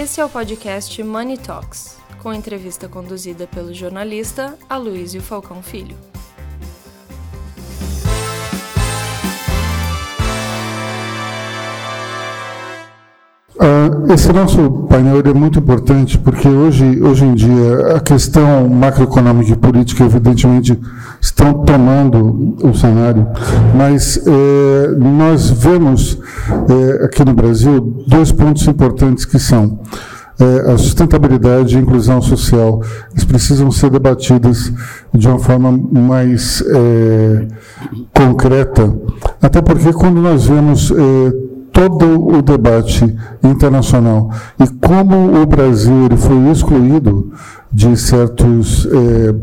Esse é o podcast Money Talks, com entrevista conduzida pelo jornalista Aloysio Falcão Filho. Esse nosso painel é muito importante porque hoje, hoje em dia a questão macroeconômica e política evidentemente estão tomando o cenário, mas eh, nós vemos eh, aqui no Brasil dois pontos importantes que são eh, a sustentabilidade e a inclusão social. Eles precisam ser debatidas de uma forma mais concreta, até porque quando nós vemos todo o debate internacional e como o Brasil ele foi excluído de certos, eh,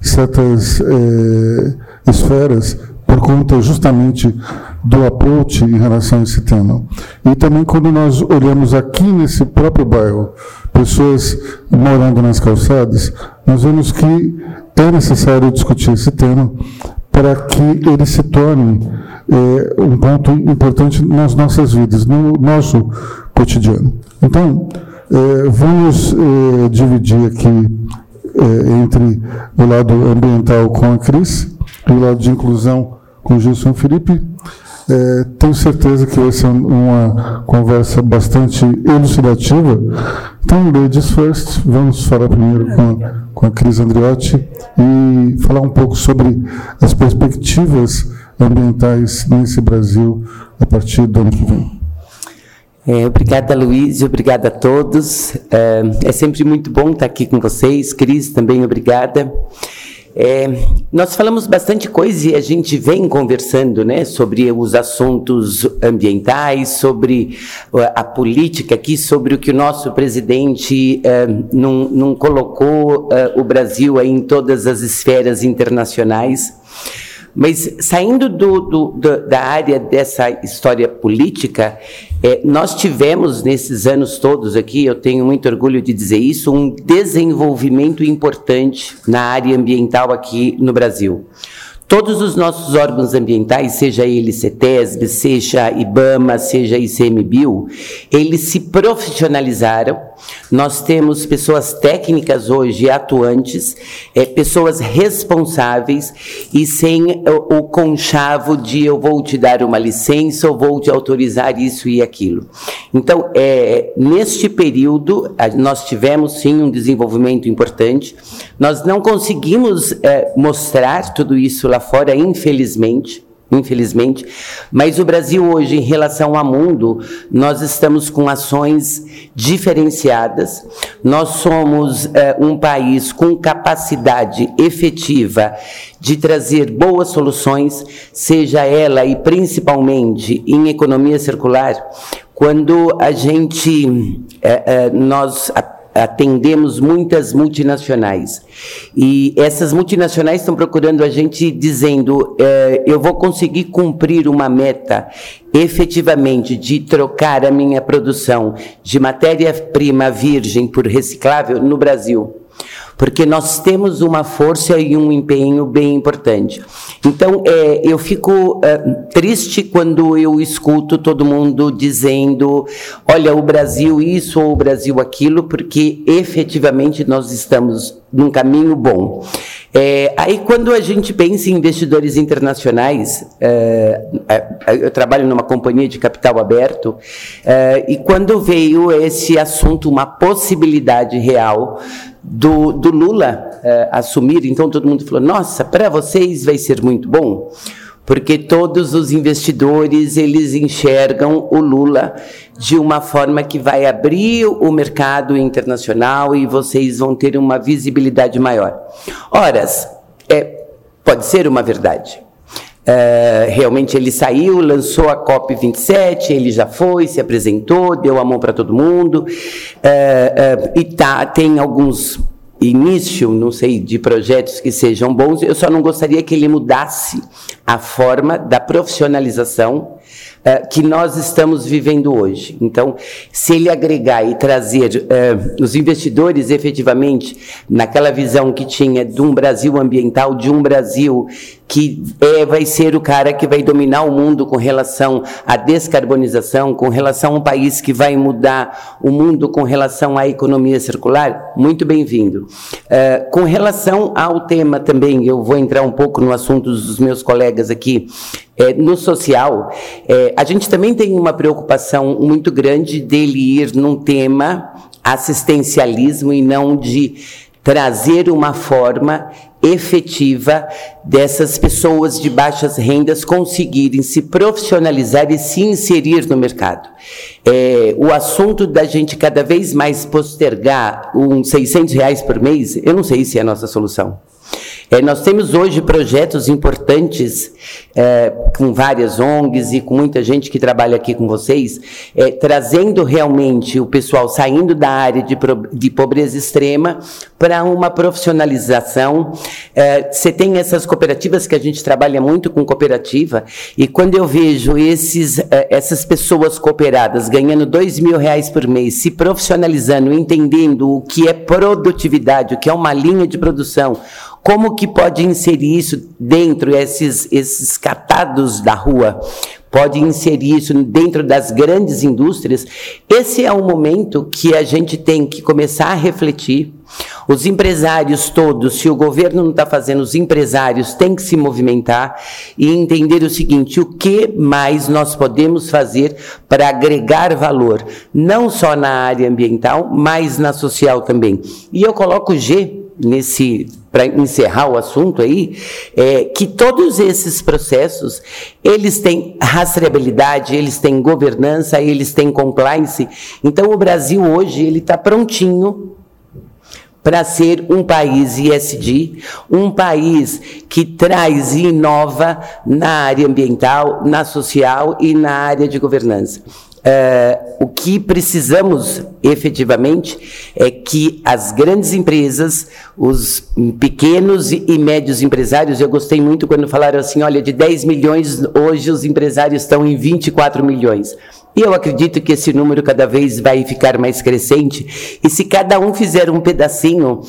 certas eh, esferas por conta justamente do approach em relação a esse tema. E também quando nós olhamos aqui nesse próprio bairro, pessoas morando nas calçadas, nós vemos que é necessário discutir esse tema para que ele se torne é, um ponto importante nas nossas vidas, no nosso cotidiano. Então, é, vamos é, dividir aqui é, entre o lado ambiental com a Cris e o lado de inclusão com o Gilson Felipe. É, tenho certeza que vai ser uma conversa bastante elucidativa. Então, ladies first, vamos falar primeiro com a, com a Cris Andriotti e falar um pouco sobre as perspectivas ambientais nesse Brasil a partir do ano que vem. É, obrigada, Luiz, obrigada a todos. É, é, sempre muito bom estar aqui com vocês. Cris, também obrigada. É, nós falamos bastante coisa e a gente vem conversando né, sobre os assuntos ambientais, sobre a política aqui, sobre o que o nosso presidente é, não, não colocou é, o Brasil em todas as esferas internacionais. Mas saindo do, do, do, da área dessa história política, é, nós tivemos nesses anos todos aqui, eu tenho muito orgulho de dizer isso, um desenvolvimento importante na área ambiental aqui no Brasil. Todos os nossos órgãos ambientais, seja ele CETESB, seja IBAMA, seja ICMBio, eles se profissionalizaram. Nós temos pessoas técnicas hoje atuantes, é, pessoas responsáveis e sem o, o conchavo de eu vou te dar uma licença ou vou te autorizar isso e aquilo. Então, é, neste período, nós tivemos sim um desenvolvimento importante. Nós não conseguimos é, mostrar tudo isso lá fora, infelizmente infelizmente. Mas o Brasil hoje, em relação ao mundo, nós estamos com ações diferenciadas. Nós somos é, um país com capacidade efetiva de trazer boas soluções, seja ela e principalmente em economia circular. Quando a gente, é, é, nós atendemos muitas multinacionais. E essas multinacionais estão procurando a gente dizendo: é, eu vou conseguir cumprir uma meta efetivamente de trocar a minha produção de matéria-prima virgem por reciclável no Brasil porque nós temos uma força e um empenho bem importante. Então, é, eu fico é, triste quando eu escuto todo mundo dizendo: olha, o Brasil isso ou o Brasil aquilo, porque efetivamente nós estamos num caminho bom. É, aí, quando a gente pensa em investidores internacionais, é, é, eu trabalho numa companhia de capital aberto, é, e quando veio esse assunto, uma possibilidade real do, do Lula uh, assumir, então todo mundo falou: nossa, para vocês vai ser muito bom, porque todos os investidores eles enxergam o Lula de uma forma que vai abrir o mercado internacional e vocês vão ter uma visibilidade maior. Ora, é, pode ser uma verdade. Uh, realmente ele saiu, lançou a COP27, ele já foi, se apresentou, deu a mão para todo mundo, uh, uh, e tá, tem alguns início, não sei, de projetos que sejam bons, eu só não gostaria que ele mudasse a forma da profissionalização uh, que nós estamos vivendo hoje. Então, se ele agregar e trazer uh, os investidores efetivamente naquela visão que tinha de um Brasil ambiental, de um Brasil que é, vai ser o cara que vai dominar o mundo com relação à descarbonização, com relação a um país que vai mudar o mundo com relação à economia circular, muito bem-vindo. Uh, com relação ao tema também, eu vou entrar um pouco no assunto dos meus colegas aqui, é, no social, é, a gente também tem uma preocupação muito grande dele ir num tema assistencialismo e não de trazer uma forma efetiva dessas pessoas de baixas rendas conseguirem se profissionalizar e se inserir no mercado. É, o assunto da gente cada vez mais postergar uns 600 reais por mês, eu não sei se é a nossa solução. É, nós temos hoje projetos importantes é, com várias ONGs e com muita gente que trabalha aqui com vocês, é, trazendo realmente o pessoal saindo da área de, de pobreza extrema para uma profissionalização. É, você tem essas cooperativas que a gente trabalha muito com cooperativa, e quando eu vejo esses, é, essas pessoas cooperadas ganhando dois mil reais por mês, se profissionalizando, entendendo o que é produtividade, o que é uma linha de produção, como que pode inserir isso dentro esses esses catados da rua? Pode inserir isso dentro das grandes indústrias? Esse é o momento que a gente tem que começar a refletir. Os empresários todos, se o governo não está fazendo, os empresários têm que se movimentar e entender o seguinte: o que mais nós podemos fazer para agregar valor, não só na área ambiental, mas na social também. E eu coloco G nesse para encerrar o assunto aí, é que todos esses processos, eles têm rastreabilidade, eles têm governança, eles têm compliance. Então, o Brasil hoje, ele está prontinho para ser um país ISD, um país que traz e inova na área ambiental, na social e na área de governança. Uh, o que precisamos efetivamente é que as grandes empresas, os pequenos e médios empresários, eu gostei muito quando falaram assim: olha, de 10 milhões, hoje os empresários estão em 24 milhões. E eu acredito que esse número cada vez vai ficar mais crescente. E se cada um fizer um pedacinho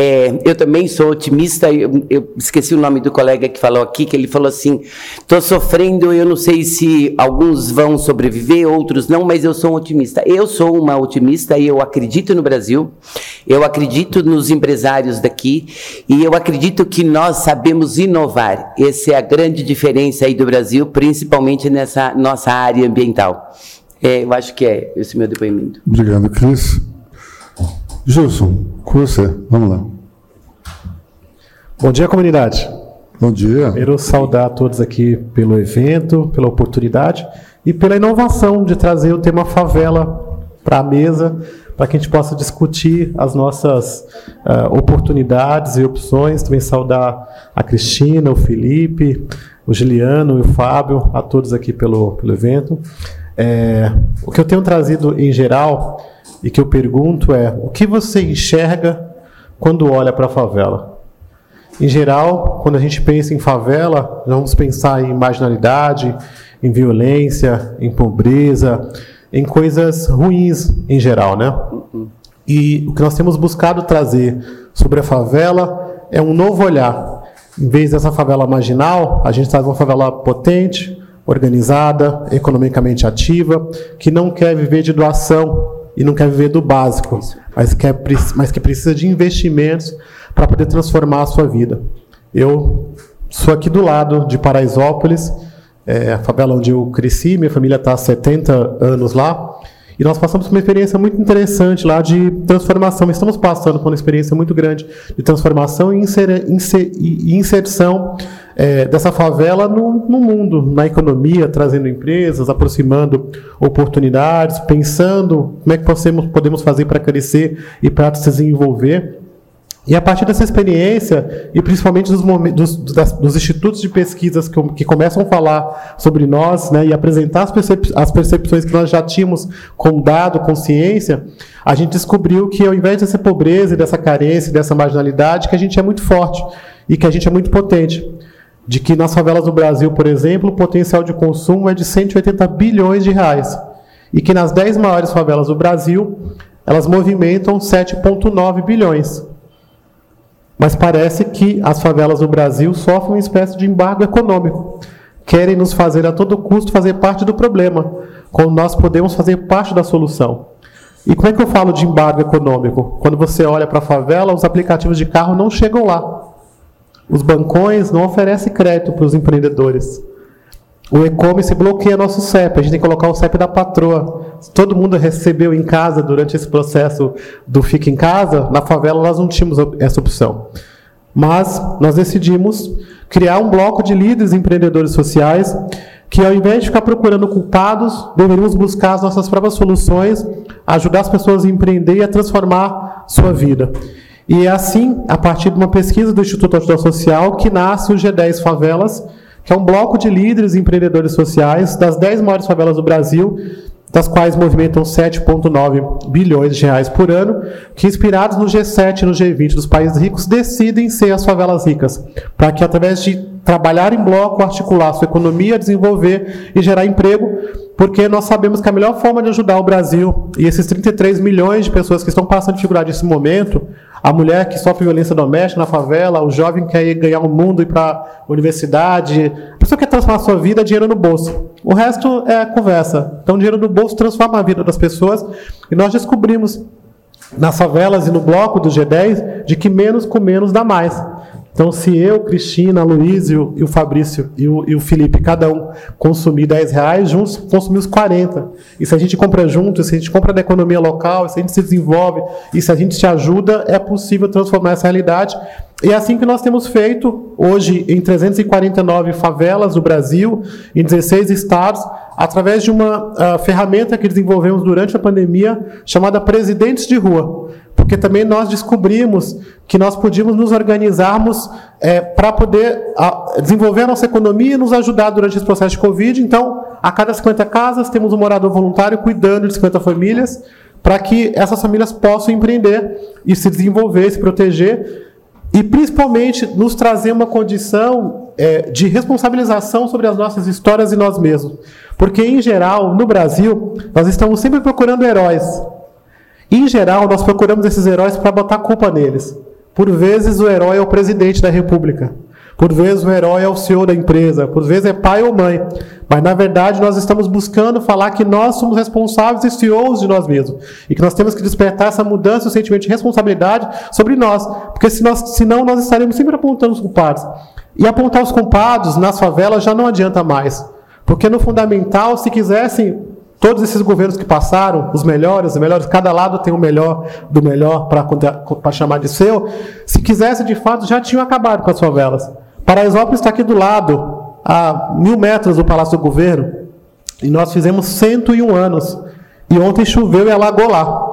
é, eu também sou otimista. Eu, eu, esqueci o nome do colega que falou aqui, que ele falou assim: estou sofrendo, eu não sei se alguns vão sobreviver, outros não, mas eu sou um otimista. Eu sou uma otimista e eu acredito no Brasil, eu acredito nos empresários daqui e eu acredito que nós sabemos inovar. Essa é a grande diferença aí do Brasil, principalmente nessa nossa área ambiental. É, eu acho que é esse meu depoimento. Obrigado, Cris. Gilson, com você, vamos lá. Bom dia, comunidade. Bom dia. Quero saudar a todos aqui pelo evento, pela oportunidade e pela inovação de trazer o tema favela para a mesa, para que a gente possa discutir as nossas uh, oportunidades e opções. Também saudar a Cristina, o Felipe, o Juliano e o Fábio, a todos aqui pelo, pelo evento. É, o que eu tenho trazido em geral e que eu pergunto é: o que você enxerga quando olha para a favela? Em geral, quando a gente pensa em favela, vamos pensar em marginalidade, em violência, em pobreza, em coisas ruins em geral, né? E o que nós temos buscado trazer sobre a favela é um novo olhar. Em vez dessa favela marginal, a gente traz uma favela potente, organizada, economicamente ativa, que não quer viver de doação, e não quer viver do básico, mas, quer, mas que precisa de investimentos para poder transformar a sua vida. Eu sou aqui do lado de Paraisópolis, é a favela onde eu cresci, minha família está há 70 anos lá, e nós passamos por uma experiência muito interessante lá de transformação. Estamos passando por uma experiência muito grande de transformação e, inser, inser, e inserção é, dessa favela no, no, mundo, na economia, trazendo empresas, aproximando oportunidades, pensando como é que podemos, podemos fazer para crescer e para se desenvolver. E a partir dessa experiência, e principalmente dos, dos, das, dos institutos de pesquisas que, que, começam a falar sobre nós né, e apresentar as, percep as, percepções que nós já tínhamos com dado, consciência, a gente descobriu que ao invés dessa pobreza, dessa carência, dessa marginalidade, que a gente é muito forte e que a gente é muito potente. de que nas favelas do Brasil, por exemplo, o potencial de consumo é de 180 bilhões de reais. E que nas 10 maiores favelas do Brasil, elas movimentam 7,9 bilhões. Mas parece que as favelas do Brasil sofrem uma espécie de embargo econômico. Querem nos fazer a todo custo fazer parte do problema, quando nós podemos fazer parte da solução. E como é que eu falo de embargo econômico? Quando você olha para a favela, os aplicativos de carro não chegam lá. Os bancões não oferecem crédito para os empreendedores. O e-commerce bloqueia nosso CEP. A gente tem que colocar o CEP da patroa. Todo mundo recebeu em casa durante esse processo do Fica em Casa. Na favela nós não tínhamos essa opção. Mas nós decidimos criar um bloco de líderes empreendedores sociais que ao invés de ficar procurando culpados, deveríamos buscar as nossas próprias soluções, ajudar as pessoas a empreender e a transformar sua vida. E é assim, a partir de uma pesquisa do Instituto Ajuda Social, que nasce o G10 Favelas, que é um bloco de líderes e empreendedores sociais das 10 maiores favelas do Brasil, das quais movimentam 7,9 bilhões de reais por ano, que inspirados no G7 e no G20 dos países ricos, decidem ser as favelas ricas, para que através de trabalhar em bloco, articular sua economia, desenvolver e gerar emprego, porque nós sabemos que a melhor forma de ajudar o Brasil e esses 33 milhões de pessoas que estão passando dificuldade nesse momento, a mulher que sofre violência doméstica na favela, o jovem que quer ganhar o mundo e ir para a universidade, a pessoa que quer transformar a sua vida, dinheiro no bolso. O resto é conversa. Então, dinheiro no bolso transforma a vida das pessoas. E nós descobrimos nas favelas e no bloco do G10 de que menos com menos dá mais. Então, se eu, Cristina, Luiz e o, Fabrício e o, e o, Felipe, cada um consumir 10 reais, juntos consumimos 40. E se a gente compra junto, se a gente compra da economia local, se a gente se desenvolve e se a gente se ajuda, é possível transformar essa realidade. E é assim que nós temos feito hoje em 349 favelas do Brasil, em 16 estados, através de uma uh, ferramenta que desenvolvemos durante a pandemia chamada Presidentes de Rua porque também nós descobrimos que nós podíamos nos organizarmos é, para poder a, desenvolver a nossa economia e nos ajudar durante esse processo de Covid. Então, a cada 50 casas, temos um morador voluntário cuidando de 50 famílias, para que essas famílias possam empreender e se desenvolver, se proteger, e principalmente nos trazer uma condição é, de responsabilização sobre as nossas histórias e nós mesmos. Porque, em geral, no Brasil, nós estamos sempre procurando heróis. Em geral, nós procuramos esses heróis para botar culpa neles. Por vezes, o herói é o presidente da república. Por vezes, o herói é o senhor da empresa. Por vezes, é pai ou mãe. Mas, na verdade, nós estamos buscando falar que nós somos responsáveis e CEOs de nós mesmos. E que nós temos que despertar essa mudança, o sentimento de responsabilidade sobre nós. Porque se nós, senão, nós estaremos sempre apontando os culpados. E apontar os culpados nas favelas já não adianta mais. Porque no fundamental, se quisessem Todos esses governos que passaram, os melhores, os melhores, cada lado tem o melhor do melhor para chamar de seu. Se quisesse, de fato, já tinham acabado com as favelas. Paraisópolis está aqui do lado, a mil metros do Palácio do Governo, e nós fizemos 101 anos. E ontem choveu e alagou lá.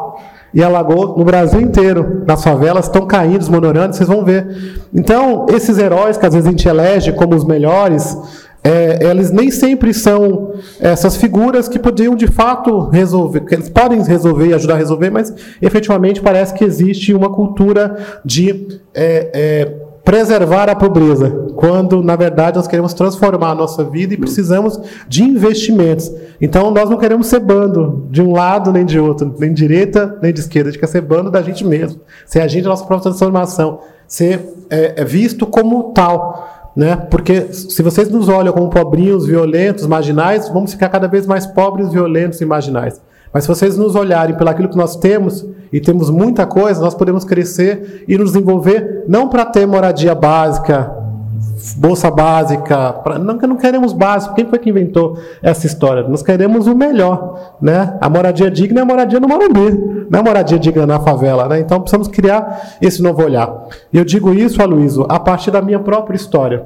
E alagou no Brasil inteiro. Nas favelas estão caindo, desmoronando, vocês vão ver. Então, esses heróis que às vezes a gente elege como os melhores, é, eles nem sempre são essas figuras que podiam de fato resolver, que eles podem resolver e ajudar a resolver, mas efetivamente parece que existe uma cultura de é, é, preservar a pobreza, quando na verdade nós queremos transformar a nossa vida e precisamos de investimentos. Então nós não queremos ser bando de um lado nem de outro, nem de direita nem de esquerda, a gente quer ser bando da gente mesmo, ser agente da nossa própria transformação, ser é, é visto como tal. Né? Porque se vocês nos olham como pobrinhos, violentos, marginais, vamos ficar cada vez mais pobres, violentos e marginais. Mas se vocês nos olharem pelo aquilo que nós temos, e temos muita coisa, nós podemos crescer e nos desenvolver não para ter moradia básica, bolsa básica, pra, não, não queremos básico. Quem foi que inventou essa história? Nós queremos o melhor, né? A moradia digna é a moradia no Morumbi, não é a moradia digna na favela, né? Então precisamos criar esse novo olhar. E eu digo isso, Aloysio, a partir da minha própria história.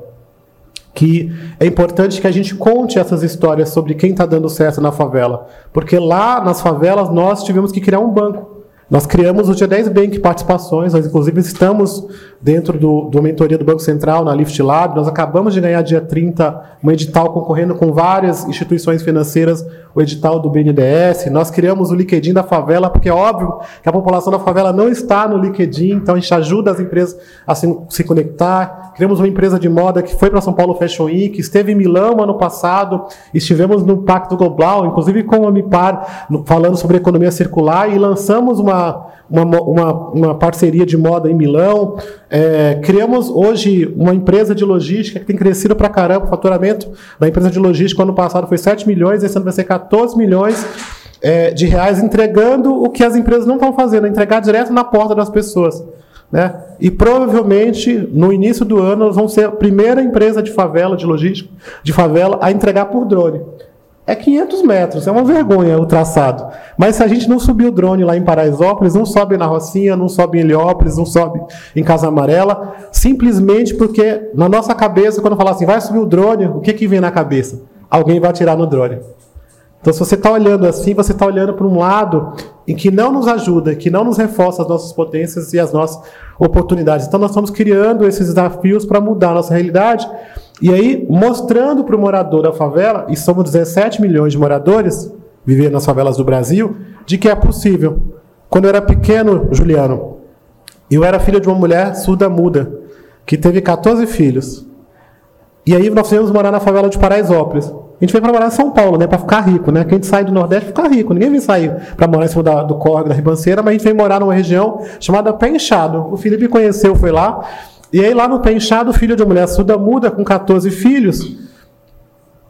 Que é importante que a gente conte essas histórias sobre quem está dando certo na favela. Porque lá nas favelas nós tivemos que criar um banco Nós criamos o G10 Bank Participações, nós inclusive estamos dentro do, do mentoria do Banco Central, na Lift Lab, nós acabamos de ganhar dia 30 um edital concorrendo com várias instituições financeiras, o edital do BNDES, nós criamos o LinkedIn da favela, porque é óbvio que a população da favela não está no LinkedIn, então a gente ajuda as empresas a se, se conectar, criamos uma empresa de moda que foi para São Paulo Fashion Week, esteve em Milão ano passado, estivemos no Pacto Global, inclusive com a MIPAR, falando sobre economia circular, e lançamos uma uma, uma, uma, parceria de moda em Milão. É, criamos hoje uma empresa de logística que tem crescido para caramba. O faturamento da empresa de logística ano passado foi 7 milhões, esse ano vai ser 14 milhões é, de reais, entregando o que as empresas não estão fazendo, entregar direto na porta das pessoas. Né? E provavelmente no início do ano nós vamos ser a primeira empresa de favela, de logística, de favela, a entregar por drone é 500 metros, é uma vergonha o traçado. Mas se a gente não subir o drone lá em Paraisópolis, não sobe na Rocinha, não sobe em Heliópolis, não sobe em Casa Amarela, simplesmente porque na nossa cabeça, quando falar assim, vai subir o drone, o que, que vem na cabeça? Alguém vai atirar no drone. Então, se você está olhando assim, você está olhando para um lado em que não nos ajuda, que não nos reforça as nossas potências e as nossas oportunidades. Então, nós estamos criando esses desafios para mudar a nossa realidade e aí, mostrando para o morador da favela, e somos 17 milhões de moradores vivendo nas favelas do Brasil, de que é possível. Quando eu era pequeno, Juliano, eu era filho de uma mulher surda-muda, que teve 14 filhos. E aí nós viemos morar na favela de Paraisópolis. A gente veio para morar em São Paulo, né, para ficar rico, né? Quem a gente sai do Nordeste ficar rico. Ninguém vem sair para morar em cima da, do córrego da ribanceira, mas a gente veio morar numa região chamada Pé Inchado. O Felipe conheceu, foi lá. E aí lá no pé inchado, filho de uma mulher surda muda com 14 filhos,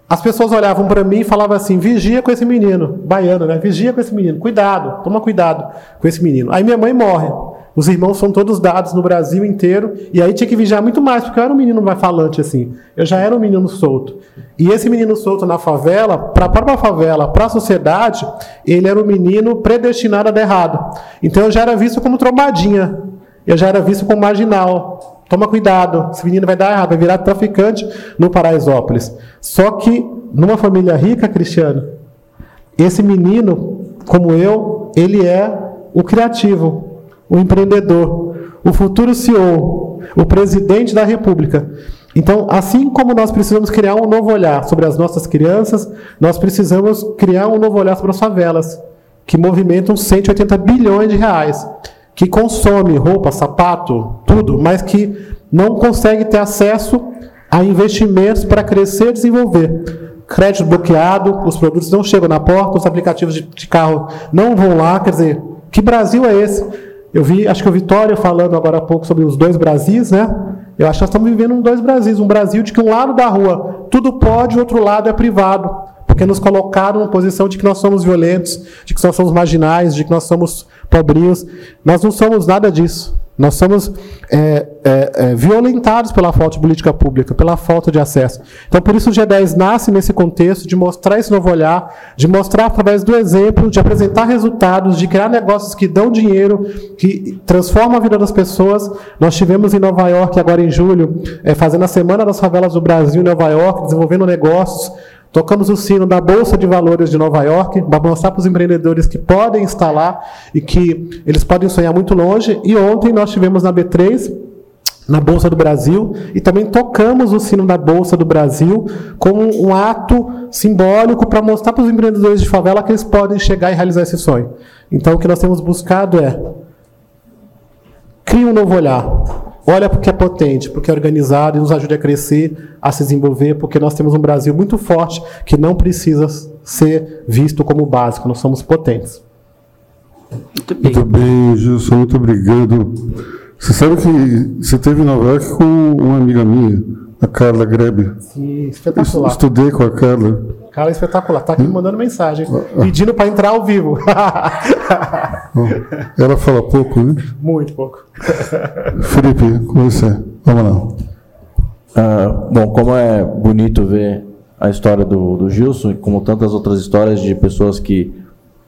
as pessoas olhavam para mim e falavam assim: vigia com esse menino, baiano, né? Vigia com esse menino, cuidado, toma cuidado com esse menino. Aí minha mãe morre. Os irmãos são todos dados no Brasil inteiro, e aí tinha que vigiar muito mais, porque eu era um menino mais falante assim. Eu já era um menino solto. E esse menino solto na favela, para a própria favela, para a sociedade, ele era um menino predestinado a dar errado. Então eu já era visto como trombadinha. Eu já era visto como marginal. Toma cuidado, esse menino vai dar errado, vai virar traficante no Paraisópolis. Só que numa família rica, Cristiano, esse menino, como eu, ele é o criativo, o empreendedor, o futuro CEO, o presidente da República. Então, assim como nós precisamos criar um novo olhar sobre as nossas crianças, nós precisamos criar um novo olhar sobre as favelas, que movimentam 180 bilhões de reais que consome roupa, sapato, tudo, mas que não consegue ter acesso a investimentos para crescer e desenvolver. Crédito bloqueado, os produtos não chegam na porta, os aplicativos de, de carro não vão lá. Quer dizer, que Brasil é esse? Eu vi, acho que o Vitória falando agora há pouco sobre os dois Brasis, né? Eu acho que nós estamos vivendo um dois Brasis, um Brasil de que um lado da rua tudo pode, o outro lado é privado, porque nos colocaram na posição de que nós somos violentos, de que nós somos marginais, de que nós somos pobrinhos. Nós não somos nada disso. Nós somos é, é, é, violentados pela falta de política pública, pela falta de acesso. Então, por isso o G10 nasce nesse contexto de mostrar esse novo olhar, de mostrar através do exemplo, de apresentar resultados, de criar negócios que dão dinheiro, que transformam a vida das pessoas. Nós tivemos em Nova York, agora em julho, é, fazendo a Semana das Favelas do Brasil em Nova York, desenvolvendo negócios Tocamos o sino da Bolsa de Valores de Nova York para mostrar para os empreendedores que podem instalar e que eles podem sonhar muito longe. E ontem nós tivemos na B3, na Bolsa do Brasil, e também tocamos o sino da Bolsa do Brasil como um ato simbólico para mostrar para os empreendedores de favela que eles podem chegar e realizar esse sonho. Então o que nós temos buscado é crie um novo olhar. Olha porque é potente, porque é organizado e nos ajuda a crescer, a se desenvolver, porque nós temos um Brasil muito forte que não precisa ser visto como básico, nós somos potentes. Muito bem, muito bem Gilson, muito obrigado. Você sabe que você teve em Nova York com uma amiga minha, a Carla Grebe. Sim, espetacular. Estudei com a Carla. Carla é espetacular. Está aqui hum? mandando mensagem, pedindo para entrar ao vivo. Ela fala pouco, né? Muito pouco. Felipe, com você. Vamos lá. Ah, bom, como é bonito ver a história do, do Gilson, como tantas outras histórias de pessoas que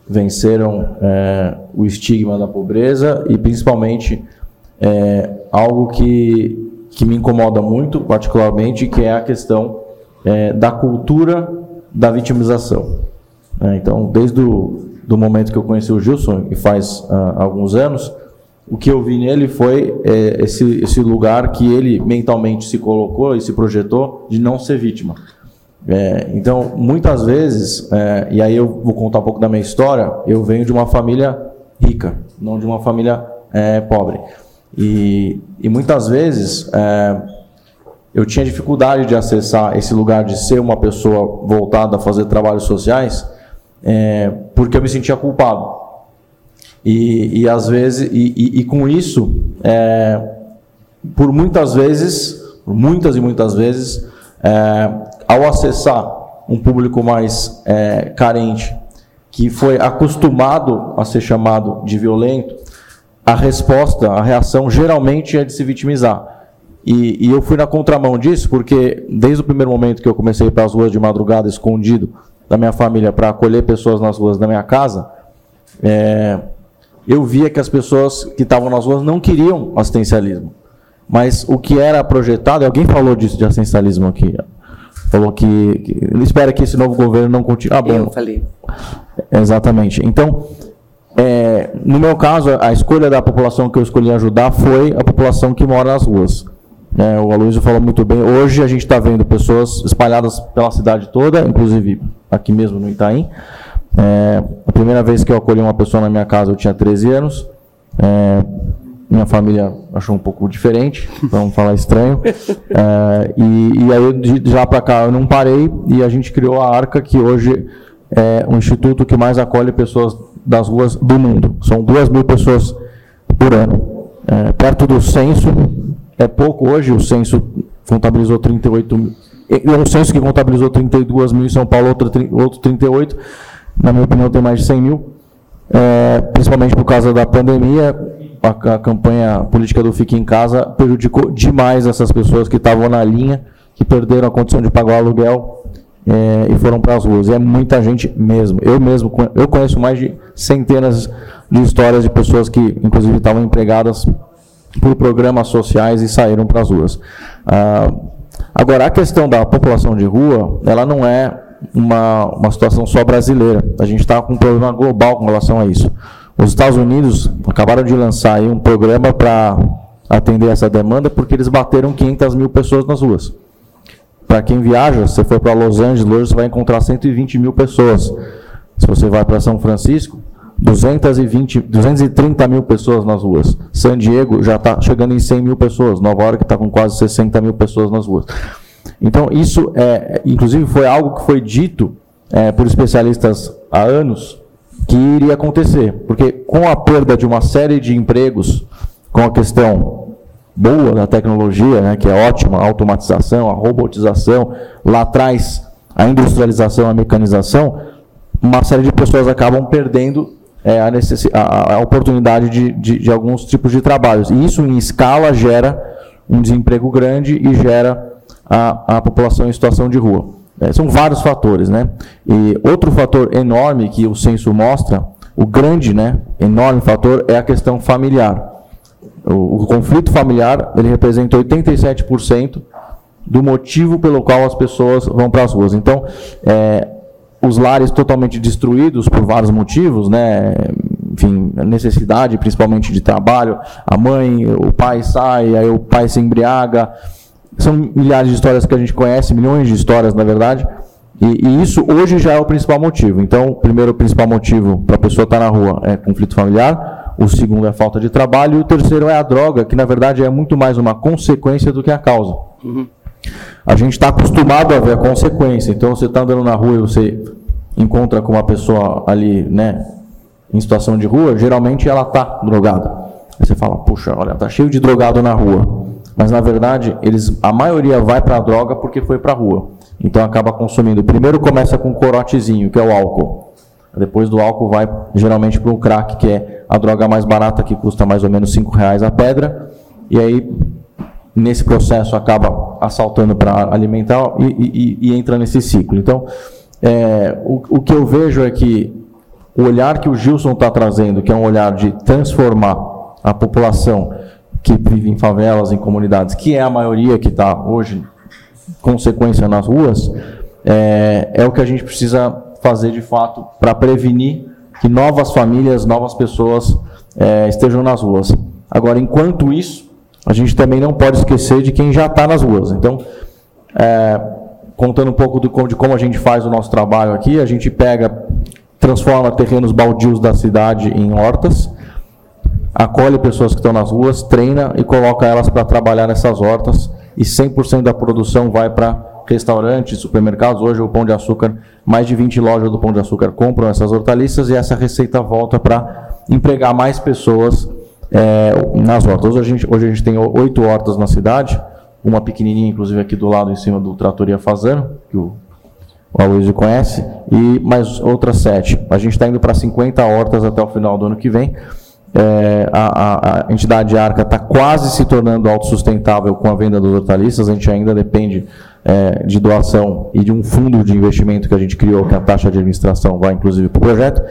venceram é, o estigma da pobreza e principalmente é, algo que, que me incomoda muito, particularmente, que é a questão é, da cultura da vitimização. Né? Então, desde o do momento que eu conheci o Gilson, e faz uh, alguns anos, o que eu vi nele foi é, esse, esse lugar que ele mentalmente se colocou e se projetou de não ser vítima. É, então, muitas vezes, é, e aí eu vou contar um pouco da minha história, eu venho de uma família rica, não de uma família é, pobre. E, e, muitas vezes é, eu tinha dificuldade de acessar esse lugar de ser uma pessoa voltada a fazer trabalhos sociais, é, porque eu me sentia culpado. E, e às vezes, e, e, e com isso, é, por muitas vezes, por muitas e muitas vezes, é, ao acessar um público mais é, carente, que foi acostumado a ser chamado de violento, a resposta, a reação geralmente é de se vitimizar. E, e eu fui na contramão disso, porque desde o primeiro momento que eu comecei para as ruas de madrugada, escondido da minha família, para acolher pessoas nas ruas da minha casa, é, eu via que as pessoas que estavam nas ruas não queriam assistencialismo. Mas o que era projetado, alguém falou disso de assistencialismo aqui, falou que, que ele espera que esse novo governo não continue. Ah, bom. Eu falei. Exatamente. Então, é, no meu caso, a escolha da população que eu escolhi ajudar foi a população que mora nas ruas. É, o Aloysio falou muito bem. Hoje a gente está vendo pessoas espalhadas pela cidade toda, inclusive aqui mesmo no Itaim. É, a primeira vez que eu acolhi uma pessoa na minha casa eu tinha 13 anos. É, minha família achou um pouco diferente, vamos falar estranho. É, e, e, aí de, de lá para cá eu não parei e a gente criou a Arca, que hoje é o instituto que mais acolhe pessoas das ruas do mundo. São duas mil pessoas por ano. É, perto do censo, é pouco hoje, o censo contabilizou 38 mil. É um censo que contabilizou 32 mil em São Paulo, outro, outro 38. Na minha opinião, tem mais de 100 mil. É, principalmente por causa da pandemia, a, a, campanha política do Fique em Casa prejudicou demais essas pessoas que estavam na linha, que perderam a condição de pagar o aluguel é, e foram para as ruas. É muita gente mesmo. Eu mesmo, eu conheço mais de centenas de histórias de pessoas que, inclusive, estavam empregadas por programas sociais e saíram para as ruas. Ah, agora, a questão da população de rua, ela não é uma, uma situação só brasileira. A gente está com um problema global com relação a isso. Os Estados Unidos acabaram de lançar um programa para atender essa demanda porque eles bateram 500 mil pessoas nas ruas. Para quem viaja, se você for para Los Angeles, você vai encontrar 120 mil pessoas. Se você vai para São Francisco, 220, 230 mil pessoas nas ruas. San Diego já está chegando em 100 mil pessoas. Nova York está com quase 60 mil pessoas nas ruas. Então, isso, é, inclusive, foi algo que foi dito é, por especialistas há anos que iria acontecer. Porque com a perda de uma série de empregos, com a questão boa da tecnologia, né, que é ótima, a automatização, a robotização, lá atrás a industrialização, a mecanização, uma série de pessoas acabam perdendo é, a, a, a, oportunidade de, de, de, alguns tipos de trabalhos. E isso, em escala, gera um desemprego grande e gera a, a população em situação de rua. É, são vários fatores. Né? E outro fator enorme que o censo mostra, o grande, né, enorme fator, é a questão familiar. O, o conflito familiar ele representa 87% do motivo pelo qual as pessoas vão para as ruas. Então, é, os lares totalmente destruídos por vários motivos, né? Enfim, necessidade, principalmente de trabalho. A mãe, o pai sai, aí o pai se embriaga. São milhares de histórias que a gente conhece, milhões de histórias, na verdade. E, e isso hoje já é o principal motivo. Então, o primeiro principal motivo para a pessoa estar tá na rua é conflito familiar o segundo é falta de trabalho, e o terceiro é a droga, que na verdade é muito mais uma consequência do que a causa. Uhum. A gente está acostumado a ver a consequência, então você está andando na rua e você encontra com uma pessoa ali, né, em situação de rua, geralmente ela está drogada. Aí você fala, puxa, olha, tá cheio de drogado na rua. Mas na verdade, eles, a maioria vai para a droga porque foi para a rua. Então acaba consumindo. Primeiro começa com um corotezinho, que é o álcool. Depois do álcool vai geralmente para o crack, que é a droga mais barata, que custa mais ou menos 5 reais a pedra. E aí, nesse processo, acaba assaltando para alimentar e, e, e, entra nesse ciclo. Então, é, o, o que eu vejo é que o olhar que o Gilson está trazendo, que é um olhar de transformar a população que vive em favelas, em comunidades, que é a maioria que está hoje, consequência nas ruas, é, é o que a gente precisa fazer de fato para prevenir que novas famílias, novas pessoas é, estejam nas ruas. Agora, enquanto isso, a gente também não pode esquecer de quem já está nas ruas. Então, é, contando um pouco do, de como a gente faz o nosso trabalho aqui, a gente pega, transforma terrenos baldios da cidade em hortas, acolhe pessoas que estão nas ruas, treina e coloca elas para trabalhar nessas hortas e 100% da produção vai para restaurantes, supermercados. Hoje o Pão de Açúcar, mais de 20 lojas do Pão de Açúcar compram essas hortaliças e essa receita volta para empregar mais pessoas é, nas hortas. Hoje a, gente, hoje a gente tem oito hortas na cidade, uma pequenininha, inclusive aqui do lado, em cima do Tratoria Fazano, que o, o Aloysio conhece, e mais outras sete. A gente está indo para 50 hortas até o final do ano que vem. É, a, a, a, entidade Arca está quase se tornando autossustentável com a venda dos hortaliças, a gente ainda depende é, de doação e de um fundo de investimento que a gente criou, que a taxa de administração vai inclusive para o projeto.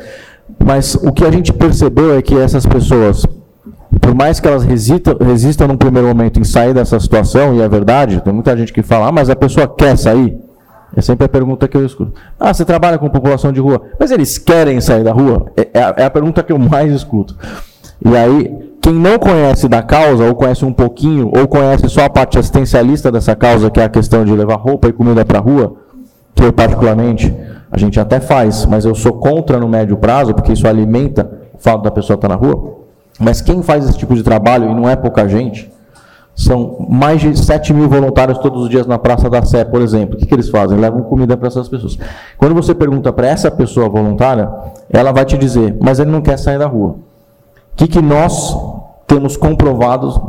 Mas o que a gente percebeu é que essas pessoas, por mais que elas resistam, resistam num primeiro momento em sair dessa situação, e é verdade, tem muita gente que fala, ah, mas a pessoa quer sair. É sempre a pergunta que eu escuto. Ah, você trabalha com população de rua, mas eles querem sair da rua? É, é, a, é a pergunta que eu mais escuto. E aí, quem não conhece da causa, ou conhece um pouquinho, ou conhece só a parte assistencialista dessa causa, que é a questão de levar roupa e comida para a rua, que eu particularmente, a gente até faz, mas eu sou contra no médio prazo, porque isso alimenta o fato da pessoa estar na rua. Mas quem faz esse tipo de trabalho, e não é pouca gente, são mais de 7 mil voluntários todos os dias na Praça da Sé, por exemplo. O que, que eles fazem? Levam comida para essas pessoas. Quando você pergunta para essa pessoa voluntária, ela vai te dizer, mas ele não quer sair da rua que, que nós temos comprovados,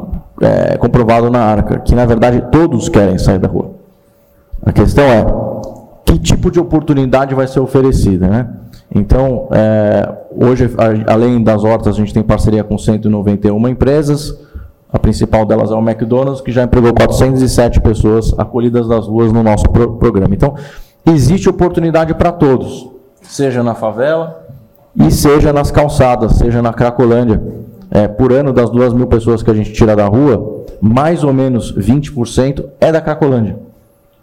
é, comprovado na arca? Que na verdade todos querem sair da rua. A questão é que tipo de oportunidade vai ser oferecida, né? Então, é, hoje, além das hortas, a gente tem parceria com 191 empresas. A principal delas é o McDonald's, que já empregou 407 pessoas acolhidas das ruas no nosso pro programa. Então, existe oportunidade para todos, seja na favela, e seja nas calçadas, seja na Cracolândia. É, por ano, das duas mil pessoas que a gente tira da rua, mais ou menos 20% é da Cracolândia.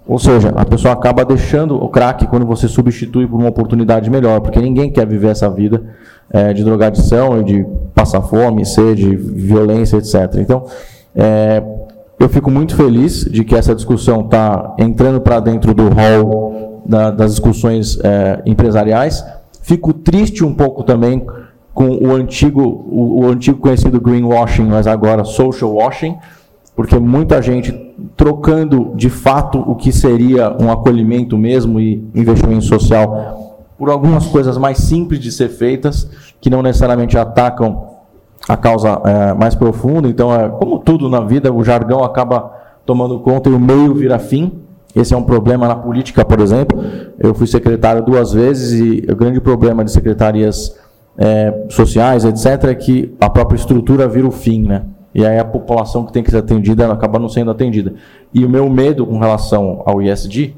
Ou seja, a pessoa acaba deixando o crack quando você substitui por uma oportunidade melhor, porque ninguém quer viver essa vida é, de drogadição, de passar fome, sede, violência, etc. Então, é, eu fico muito feliz de que essa discussão está entrando para dentro do hall da, das discussões é, empresariais, Fico triste um pouco também com o antigo, o, o antigo conhecido greenwashing, mas agora social washing, porque muita gente trocando de fato o que seria um acolhimento mesmo e investimento social por algumas coisas mais simples de ser feitas, que não necessariamente atacam a causa é, mais profunda. Então, é, como tudo na vida, o jargão acaba tomando conta e o meio vira fim. Esse é um problema na política, por exemplo. Eu fui secretário duas vezes e o grande problema de secretarias é, sociais, etc., é que a própria estrutura vira o fim, né? E aí a população que tem que ser atendida acaba não sendo atendida. E o meu medo com relação ao ISD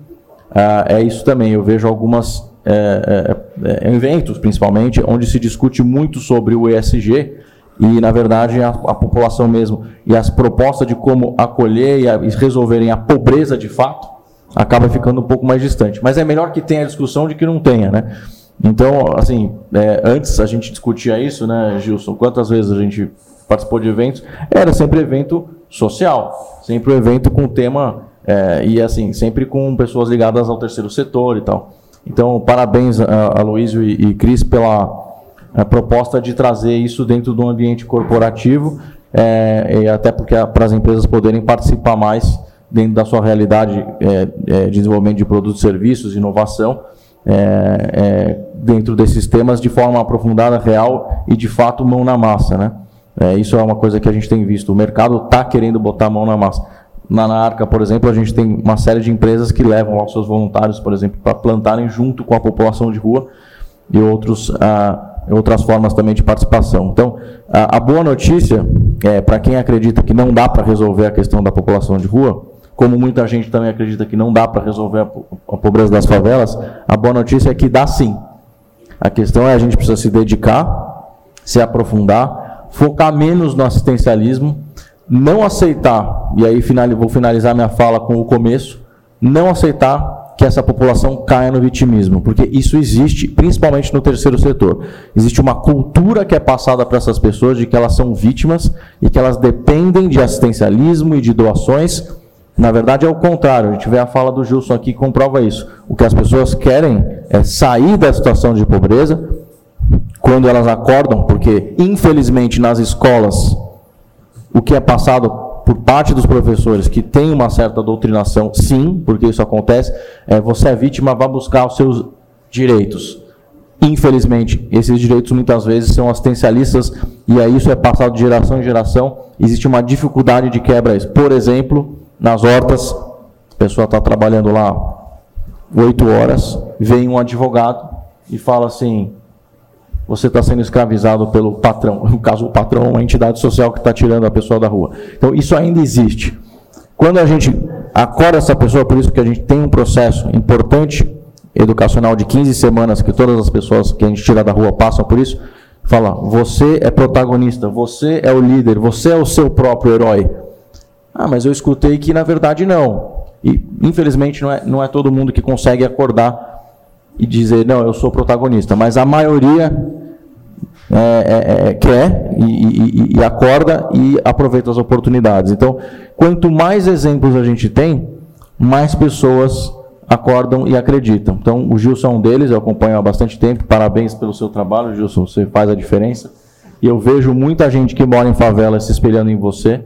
uh, é isso também. Eu vejo algumas é, é, é, eventos, principalmente, onde se discute muito sobre o ESG e, na verdade, a, a população mesmo e as propostas de como acolher e, a, e resolverem a pobreza de fato acaba ficando um pouco mais distante. Mas é melhor que tenha a discussão de que não tenha, né? Então, assim, é, antes a gente discutia isso, né, Gilson? Quantas vezes a gente participou de eventos? Era sempre evento social, sempre um evento com tema, é, e assim, sempre com pessoas ligadas ao terceiro setor e tal. Então, parabéns a, a Luísio e, e Cris pela proposta de trazer isso dentro do ambiente corporativo, é, e até porque para as empresas poderem participar mais dentro da sua realidade é, é, de desenvolvimento de produtos, serviços, inovação, é, é, dentro desses temas de forma aprofundada, real e de fato mão na massa, né? É, isso é uma coisa que a gente tem visto. O mercado está querendo botar a mão na massa. Na, na Arca, por exemplo, a gente tem uma série de empresas que levam aos seus voluntários, por exemplo, para plantarem junto com a população de rua e outros, ah, outras formas também de participação. Então, a, a boa notícia, é, para quem acredita que não dá para resolver a questão da população de rua, como muita gente também acredita que não dá para resolver a, pobreza das favelas, a boa notícia é que dá sim. A questão é a gente precisa se dedicar, se aprofundar, focar menos no assistencialismo, não aceitar, e aí vou finalizar minha fala com o começo, não aceitar que essa população caia no vitimismo, porque isso existe principalmente no terceiro setor. Existe uma cultura que é passada para essas pessoas de que elas são vítimas e que elas dependem de assistencialismo e de doações. Na verdade é o contrário, a gente vê a fala do Gilson aqui que comprova isso. O que as pessoas querem é sair da situação de pobreza quando elas acordam, porque infelizmente nas escolas o que é passado por parte dos professores que tem uma certa doutrinação, sim, porque isso acontece, é, você é vítima, vá buscar os seus direitos. Infelizmente, esses direitos muitas vezes são assistencialistas e aí isso é passado de geração em geração. Existe uma dificuldade de quebra isso. Por exemplo, nas hortas, a pessoa está trabalhando lá oito horas, vem um advogado e fala assim: você está sendo escravizado pelo patrão. No caso, o patrão é uma entidade social que está tirando a pessoa da rua. Então, isso ainda existe. Quando a gente acorda essa pessoa, por isso que a gente tem um processo importante educacional de 15 semanas, que todas as pessoas que a gente tira da rua passam por isso, fala, você é protagonista, você é o líder, você é o seu próprio herói. Ah, mas eu escutei que na verdade não. E infelizmente não é, não é todo mundo que consegue acordar e dizer, não, eu sou protagonista. Mas a maioria é, é, é, quer e, e, e, acorda e aproveita as oportunidades. Então, quanto mais exemplos a gente tem, mais pessoas acordam e acreditam. Então, o Gilson é um deles, eu acompanho há bastante tempo. Parabéns pelo seu trabalho, Gilson, você faz a diferença. E eu vejo muita gente que mora em favela se espelhando em você.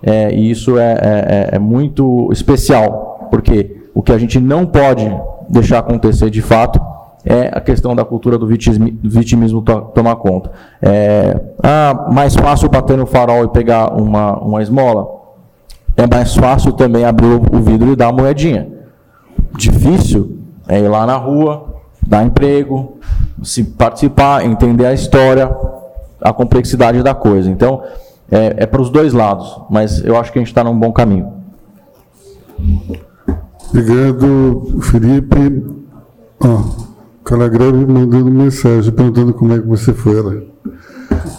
É, e isso é, é, é muito especial, porque o que a gente não pode deixar acontecer de fato é a questão da cultura do vitimismo tomar conta. É, ah, mais fácil bater no farol e pegar uma, uma esmola? É mais fácil também abrir o vidro e dar uma moedinha. Difícil é ir lá na rua, dar emprego, se participar, entender a história, a complexidade da coisa. Então, é, é para os dois lados, mas eu acho que a gente está num bom caminho. Obrigado, Felipe. Oh, Calagreve mandando mensagem, perguntando como é que você foi.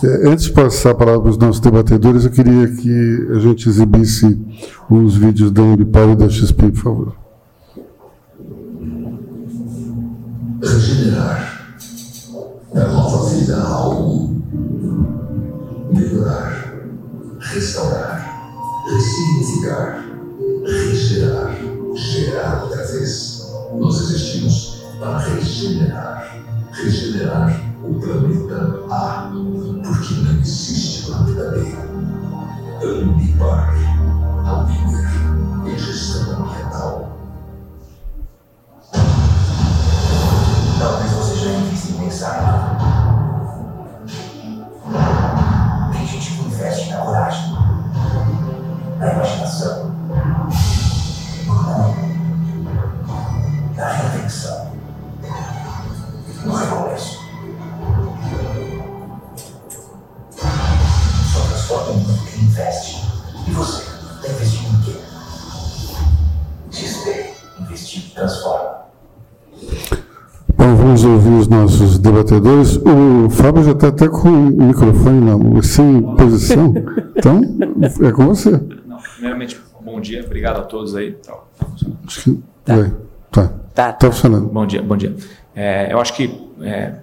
É, antes de passar a palavra para os nossos debatedores, eu queria que a gente exibisse os vídeos da Ambipar e da XP, por favor. Regenerar é nova vida a algo. Melhorar, restaurar, ressignificar, regenerar gerar outra vez. Nós existimos para regenerar. Regenerar o planeta A, porque não existe planeta B. Ambipar, a líder em gestão ambiental. Talvez você já invisse em pensar. Tem gente que investe na coragem, na imaginação nossos debatedores. O Fábio já está até com o microfone na, sem posição. Então, é com você. Não, primeiramente, bom dia, obrigado a todos aí. Tá, tá funcionando. Acho que tá. Vai. Tá. Tá, tá funcionando. Bom dia, bom dia. É, eu acho que é,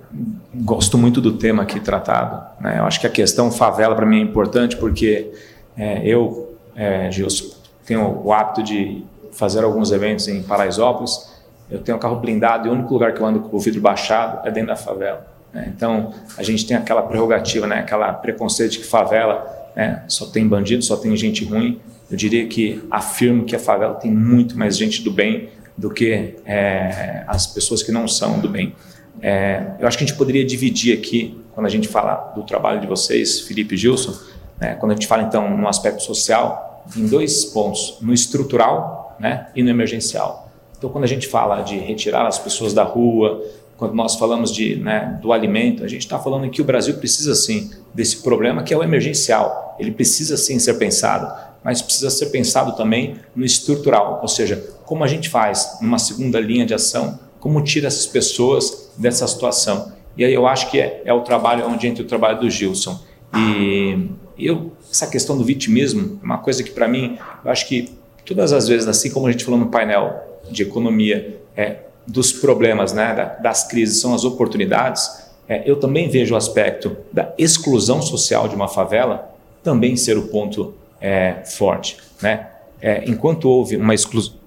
gosto muito do tema aqui tratado. Né? Eu acho que a questão favela para mim é importante porque é, eu, é, Gilson, tenho o hábito de fazer alguns eventos em Paraisópolis. Eu tenho um carro blindado e o único lugar que eu ando com o vidro baixado é dentro da favela. Né? Então a gente tem aquela prerrogativa, né? aquela preconceito de que favela né? só tem bandido, só tem gente ruim. Eu diria que afirmo que a favela tem muito mais gente do bem do que é, as pessoas que não são do bem. É, eu acho que a gente poderia dividir aqui, quando a gente fala do trabalho de vocês, Felipe e Gilson, né, quando a gente fala então no aspecto social, em dois pontos, no estrutural né, e no emergencial. Então, quando a gente fala de retirar as pessoas da rua, quando nós falamos de, né, do alimento, a gente está falando que o Brasil precisa sim desse problema que é o emergencial. Ele precisa sim ser pensado, mas precisa ser pensado também no estrutural, ou seja, como a gente faz numa segunda linha de ação, como tira essas pessoas dessa situação. E aí eu acho que é, é o trabalho onde entra o trabalho do Gilson. E eu, essa questão do vitimismo é uma coisa que para mim, eu acho que todas as vezes, assim como a gente falou no painel de economia, é, dos problemas, né, da, das crises são as oportunidades, é, eu também vejo o aspecto da exclusão social de uma favela também ser o ponto é, forte. Né? É, enquanto houve uma exclusão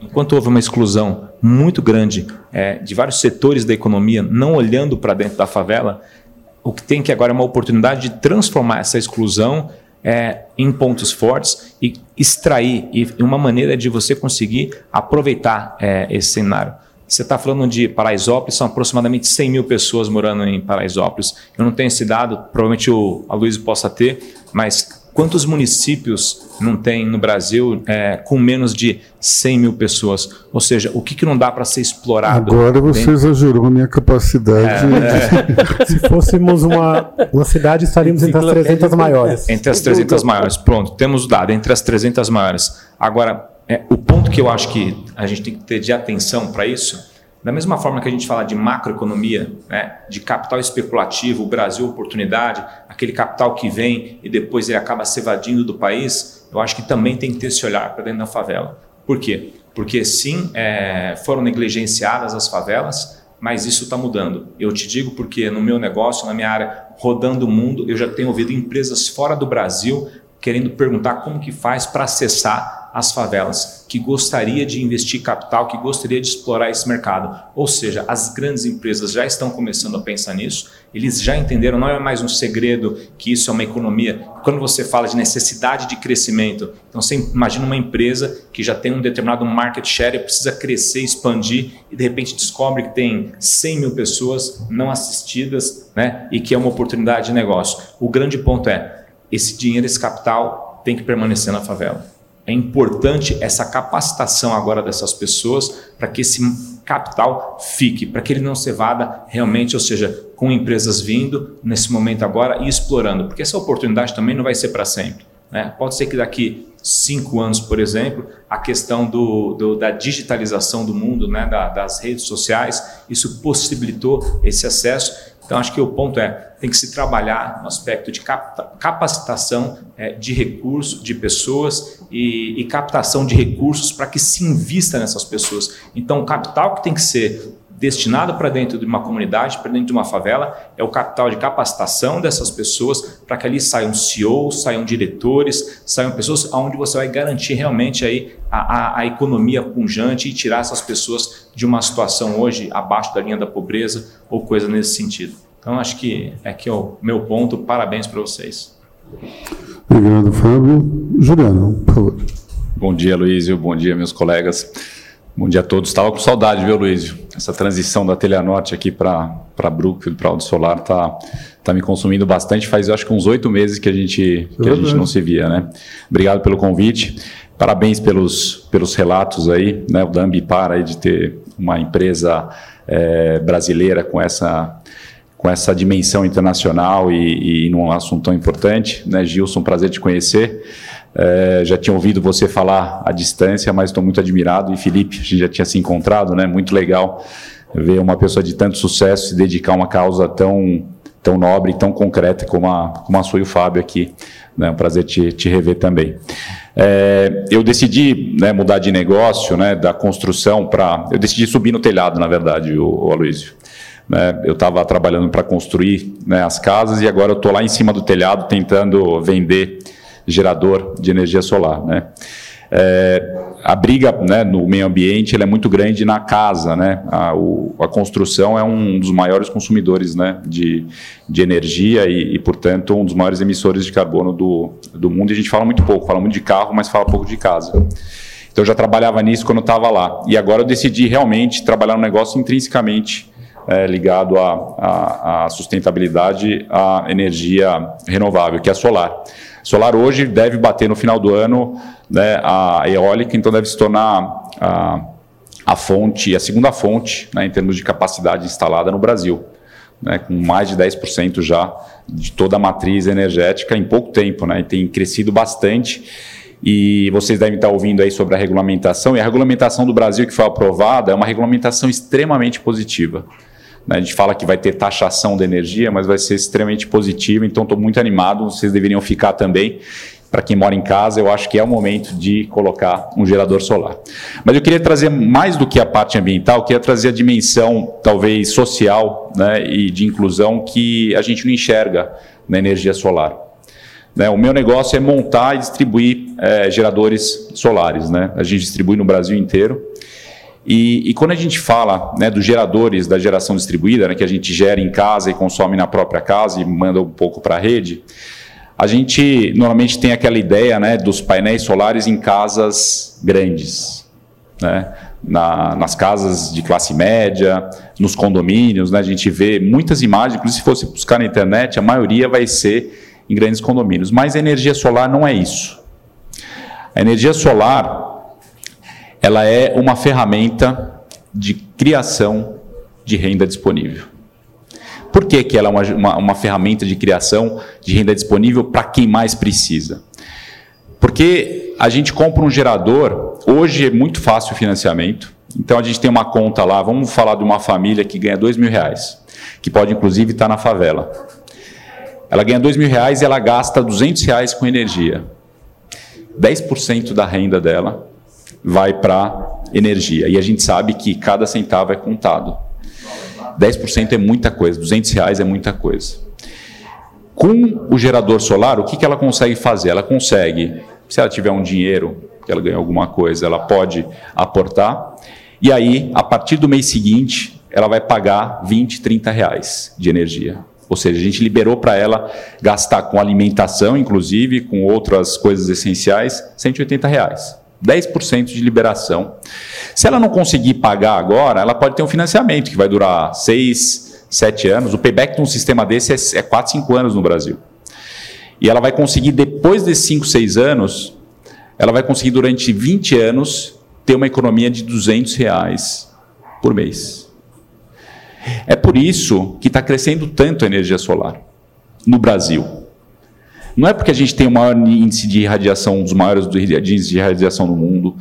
enquanto houve uma exclusão muito grande é, de vários setores da economia não olhando para dentro da favela, o que tem que agora é uma oportunidade de transformar essa exclusão é, em pontos fortes e extrair e uma maneira de você conseguir aproveitar é, esse cenário. Você está falando de Paraisópolis, são aproximadamente 100 mil pessoas morando em Paraisópolis. Eu não tenho esse dado, provavelmente o Aloysio possa ter, mas Quantos municípios não tem no Brasil é, com menos de 100 mil pessoas? Ou seja, o que, que não dá para ser explorado? Agora você dentro? exagerou a minha capacidade. É, é. Se fôssemos uma, uma cidade, estaríamos entre as 300 maiores. Entre as 300 maiores. Pronto, temos o dado, entre as 300 maiores. Agora, é, o ponto que eu acho que a gente tem que ter de atenção para isso da mesma forma que a gente fala de macroeconomia, né, de capital especulativo, Brasil oportunidade, aquele capital que vem e depois ele acaba se evadindo do país, eu acho que também tem que ter esse olhar para dentro da favela. Por quê? Porque sim, é, foram negligenciadas as favelas, mas isso está mudando. Eu te digo porque no meu negócio, na minha área, rodando o mundo, eu já tenho ouvido empresas fora do Brasil querendo perguntar como que faz para acessar as favelas, que gostaria de investir capital, que gostaria de explorar esse mercado. Ou seja, as grandes empresas já estão começando a pensar nisso, eles já entenderam, não é mais um segredo que isso é uma economia. Quando você fala de necessidade de crescimento, então você imagina uma empresa que já tem um determinado market share precisa crescer, expandir e de repente descobre que tem 100 mil pessoas não assistidas né, e que é uma oportunidade de negócio. O grande ponto é, esse dinheiro, esse capital tem que permanecer na favela. É importante essa capacitação agora dessas pessoas para que esse capital fique, para que ele não se evada realmente, ou seja, com empresas vindo nesse momento agora e explorando, porque essa oportunidade também não vai ser para sempre. Né? Pode ser que daqui cinco anos, por exemplo, a questão do, do da digitalização do mundo, né? Da, das redes sociais, isso possibilitou esse acesso então, acho que o ponto é, tem que se trabalhar no aspecto de capacitação é, de recursos, de pessoas e, e captação de recursos para que se invista nessas pessoas. Então, o capital que tem que ser destinado para dentro de uma comunidade, para dentro de uma favela, é o capital de capacitação dessas pessoas para que ali saiam CEOs, saiam diretores, saiam pessoas onde você vai garantir realmente aí a, a, a, economia punjante e tirar essas pessoas de uma situação hoje abaixo da linha da pobreza ou coisa nesse sentido. Então acho que é que é o meu ponto. Parabéns para vocês. Obrigado, Fábio. Juliano, por favor. Bom dia, Luísio. Bom dia, meus colegas. Bom dia a todos. Estava com saudade, viu, Luiz? Essa transição da Telha Norte aqui para Brookfield, para Alto Solar, tá, tá me consumindo bastante. Faz, acho que uns oito meses que a gente que a gente não se via, né? Obrigado pelo convite. Parabéns pelos, pelos relatos aí, né? O da Ambipar aí de ter uma empresa é, brasileira com essa com essa dimensão internacional e, e num assunto tão importante, né? Gilson, prazer te conhecer. É, já tinha ouvido você falar à distância, mas estou muito admirado. E Felipe, a gente já tinha se encontrado, né? Muito legal ver uma pessoa de tanto sucesso se dedicar a uma causa tão, tão nobre, tão concreta como a, como a sua e o Fábio aqui. É um prazer te, te rever também. É, eu decidi né, mudar de negócio, né, da construção para. Eu decidi subir no telhado, na verdade, o, o Aloysio. Né, eu estava trabalhando para construir né, as casas e agora eu estou lá em cima do telhado tentando vender gerador de energia solar. Né? É, a briga né, no meio ambiente é muito grande na casa. Né? A, o, a, construção é um dos maiores consumidores né, de, de energia e, e, portanto, um dos maiores emissores de carbono do, do mundo. E a gente fala muito pouco, fala muito de carro, mas fala pouco de casa. Então, eu já trabalhava nisso quando estava lá. E agora eu decidi realmente trabalhar no negócio intrinsecamente é, ligado à sustentabilidade, à energia renovável, que é a solar. Solar hoje deve bater no final do ano né, a eólica, então deve se tornar a, a fonte, a segunda fonte né, em termos de capacidade instalada no Brasil. Né, com mais de 10% já de toda a matriz energética em pouco tempo, né, e tem crescido bastante. E vocês devem estar ouvindo aí sobre a regulamentação, e a regulamentação do Brasil que foi aprovada é uma regulamentação extremamente positiva. Né? A gente fala que vai ter taxação da energia, mas vai ser extremamente positivo, então estou muito animado, vocês deveriam ficar também para quem mora em casa, eu acho que é o momento de colocar um gerador solar. Mas eu queria trazer mais do que a parte ambiental, eu queria trazer a dimensão, talvez, social né, e de inclusão que a gente não enxerga na energia solar. Né, o meu negócio é montar e distribuir é, geradores solares. Né? A gente distribui no Brasil inteiro. E, e, quando a gente fala né, dos geradores da geração distribuída, né, que a gente gera em casa e consome na própria casa e manda um pouco para a rede, a gente normalmente tem aquela ideia né, dos painéis solares em casas grandes, né? Na, nas casas de classe média, nos condomínios, né? a gente vê muitas imagens, inclusive se fosse buscar na internet, a maioria vai ser em grandes condomínios. Mas a energia solar não é isso. A energia solar ela é uma ferramenta de criação de renda disponível. Por que, que ela é uma, uma, uma ferramenta de criação de renda disponível para quem mais precisa? Porque a gente compra um gerador, hoje é muito fácil o financiamento, então a gente tem uma conta lá, vamos falar de uma família que ganha dois mil reais, que pode inclusive estar na favela. Ela ganha dois mil reais e ela gasta 200 reais com energia. 10% da renda dela vai para energia. E a gente sabe que cada centavo é contado. 10% é muita coisa, 200 reais é muita coisa. Com o gerador solar, o que, que ela consegue fazer? Ela consegue, se ela tiver um dinheiro, que ela ganha alguma coisa, ela pode aportar, e aí, a partir do mês seguinte, ela vai pagar 20, 30 reais de energia. Ou seja, a gente liberou para ela gastar com alimentação, inclusive, com outras coisas essenciais, 180 reais. 10% de liberação. Se ela não conseguir pagar agora, ela pode ter um financiamento que vai durar 6, 7 anos. O payback de um sistema desse é 4, 5 anos no Brasil. E ela vai conseguir, depois desses 5, 6 anos, ela vai conseguir durante 20 anos ter uma economia de 200 reais por mês. É por isso que está crescendo tanto a energia solar no Brasil. Não é porque a gente tem o maior índice de radiação, um dos maiores índices de radiação no mundo.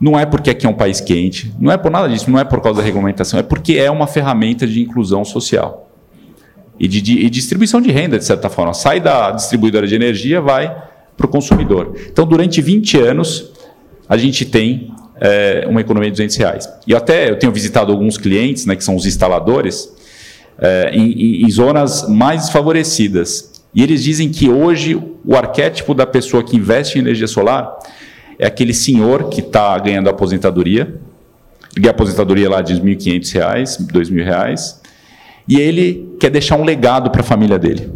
Não é porque aqui é um país quente. Não é por nada disso. Não é por causa da regulamentação. É porque é uma ferramenta de inclusão social. E de, de e distribuição de renda, de certa forma. Sai da distribuidora de energia, vai para o consumidor. Então, durante 20 anos, a gente tem é, uma economia de 200 reais. E até eu tenho visitado alguns clientes, né, que são os instaladores, é, em, em, zonas mais desfavorecidas. E eles dizem que hoje o arquétipo da pessoa que investe em energia solar é aquele senhor que está ganhando aposentadoria, ganha aposentadoria lá de R$ 1.500, R$ 2.000, e ele quer deixar um legado para a família dele,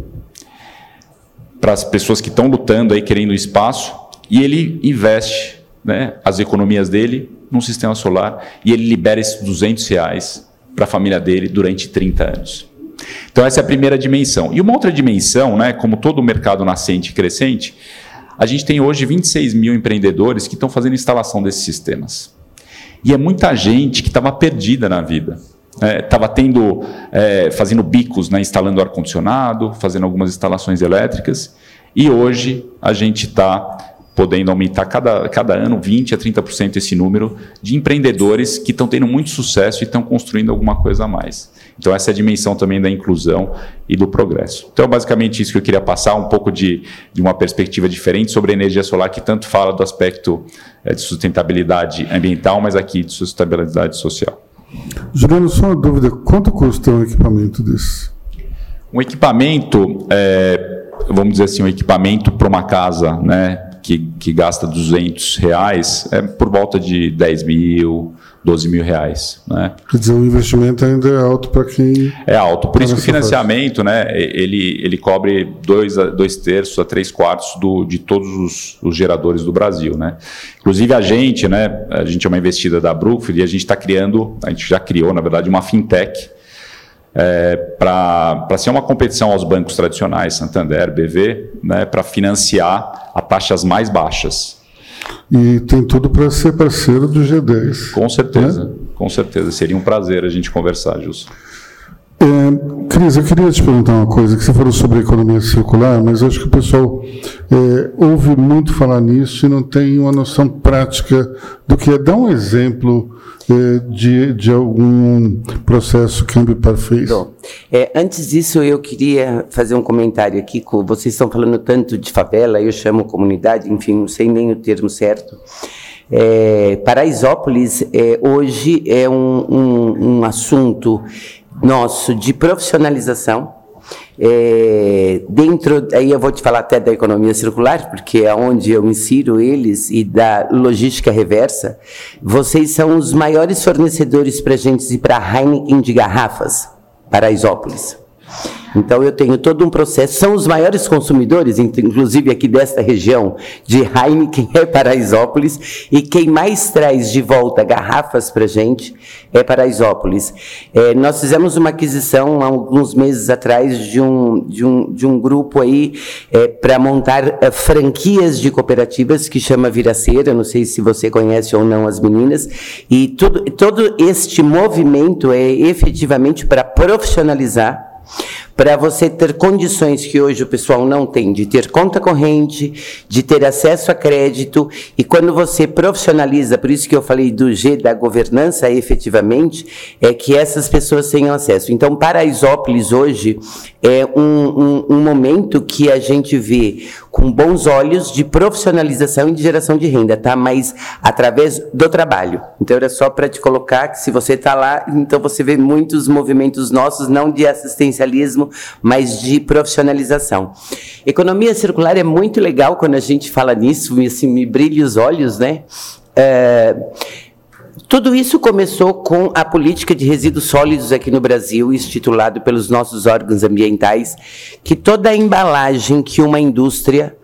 para as pessoas que estão lutando aí, querendo espaço, e ele investe né, as economias dele num sistema solar. E ele libera esses 200 reais para a família dele durante 30 anos. Então, essa é a primeira dimensão. E uma outra dimensão, né, como todo mercado nascente e crescente, a gente tem hoje 26 mil empreendedores que estão fazendo instalação desses sistemas. E é muita gente que estava perdida na vida. Estava é, tendo, é, fazendo bicos, né, instalando ar-condicionado, fazendo algumas instalações elétricas, e hoje a gente está podendo aumentar cada, cada ano 20% a 30% esse número de empreendedores que estão tendo muito sucesso e estão construindo alguma coisa a mais. Então, essa é a dimensão também da inclusão e do progresso. Então, é basicamente isso que eu queria passar, um pouco de, de uma perspectiva diferente sobre a energia solar, que tanto fala do aspecto é, de sustentabilidade ambiental, mas aqui de sustentabilidade social. Juliano, só uma dúvida: quanto custa um equipamento desse? Um equipamento, é, vamos dizer assim, um equipamento para uma casa, né? Que, que gasta 200 reais é por volta de 10 mil, 12 mil reais. Né? Quer dizer, o investimento ainda é alto para quem. É alto. Por isso que o financiamento, né, ele, ele cobre dois, dois terços a três quartos do, de todos os, os geradores do Brasil. Né? Inclusive a gente, né, a gente é uma investida da Brookfield e a gente está criando, a gente já criou, na verdade, uma fintech é, para ser uma competição aos bancos tradicionais, Santander, BV, né, para financiar a taxas mais baixas. E tem tudo para ser parceiro do G10. Com certeza, né? com certeza. Seria um prazer a gente conversar, Gilson. É, Cris, eu queria te perguntar uma coisa, que você falou sobre economia circular, mas acho que o pessoal é, ouve muito falar nisso e não tem uma noção prática do que é. Dá um exemplo é, de, de algum processo que a Ambipar fez. É, antes disso, eu queria fazer um comentário aqui. Com, vocês estão falando tanto de favela, eu chamo comunidade, enfim, não sei nem o termo certo. É, Paraisópolis é, hoje é um, um, um assunto nosso de profissionalização. É, dentro, aí eu vou te falar até da economia circular, porque é onde eu insiro eles, e da logística reversa. Vocês são os maiores fornecedores para gente e para Heineken de garrafas, para Isópolis. Então eu tenho todo um processo, são os maiores consumidores, inclusive aqui desta região, de Heineken é Paraisópolis, e quem mais traz de volta garrafas para gente é Paraisópolis. É, nós fizemos uma aquisição há alguns meses atrás de um, de um, de um grupo aí é, para montar é, franquias de cooperativas que chama Viraceira, não sei se você conhece ou não as meninas, e tudo, todo este movimento é efetivamente para profissionalizar para você ter condições que hoje o pessoal não tem, de ter conta corrente, de ter acesso a crédito, e quando você profissionaliza, por isso que eu falei do G da governança, efetivamente, é que essas pessoas tenham acesso. Então, Paraisópolis hoje é um, um, um momento que a gente vê com bons olhos de profissionalização e de geração de renda, tá? Mas através do trabalho. Então era só para te colocar que se você está lá, então você vê muitos movimentos nossos, não de assistencialismo, mas de profissionalização. Economia circular é muito legal quando a gente fala nisso, assim, me brilha os olhos, né? É, tudo isso começou com a política de resíduos sólidos aqui no Brasil, estipulado pelos nossos órgãos ambientais, que toda a embalagem que uma indústria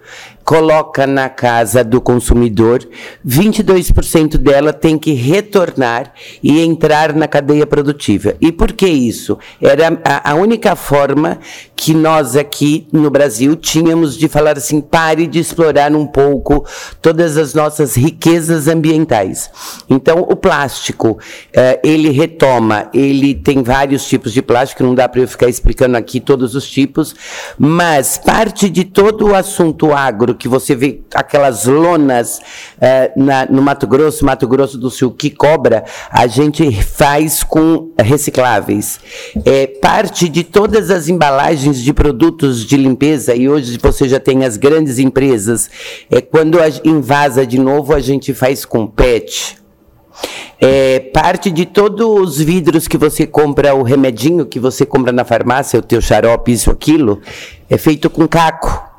coloca na casa do consumidor, 22% dela tem que retornar e entrar na cadeia produtiva. E por que isso? Era a, a única forma que nós aqui no Brasil tínhamos de falar assim: pare de explorar um pouco todas as nossas riquezas ambientais. Então, o plástico, eh, ele retoma, ele tem vários tipos de plástico, não dá para eu ficar explicando aqui todos os tipos, mas parte de todo o assunto agro que você vê aquelas lonas eh, na, no Mato Grosso, Mato Grosso do Sul, que cobra, a gente faz com recicláveis. É, parte de todas as embalagens de produtos de limpeza, e hoje você já tem as grandes empresas, é, quando a, invasa de novo, a gente faz com PET. É, parte de todos os vidros que você compra, o remedinho que você compra na farmácia, o teu xarope, isso, aquilo, é feito com caco.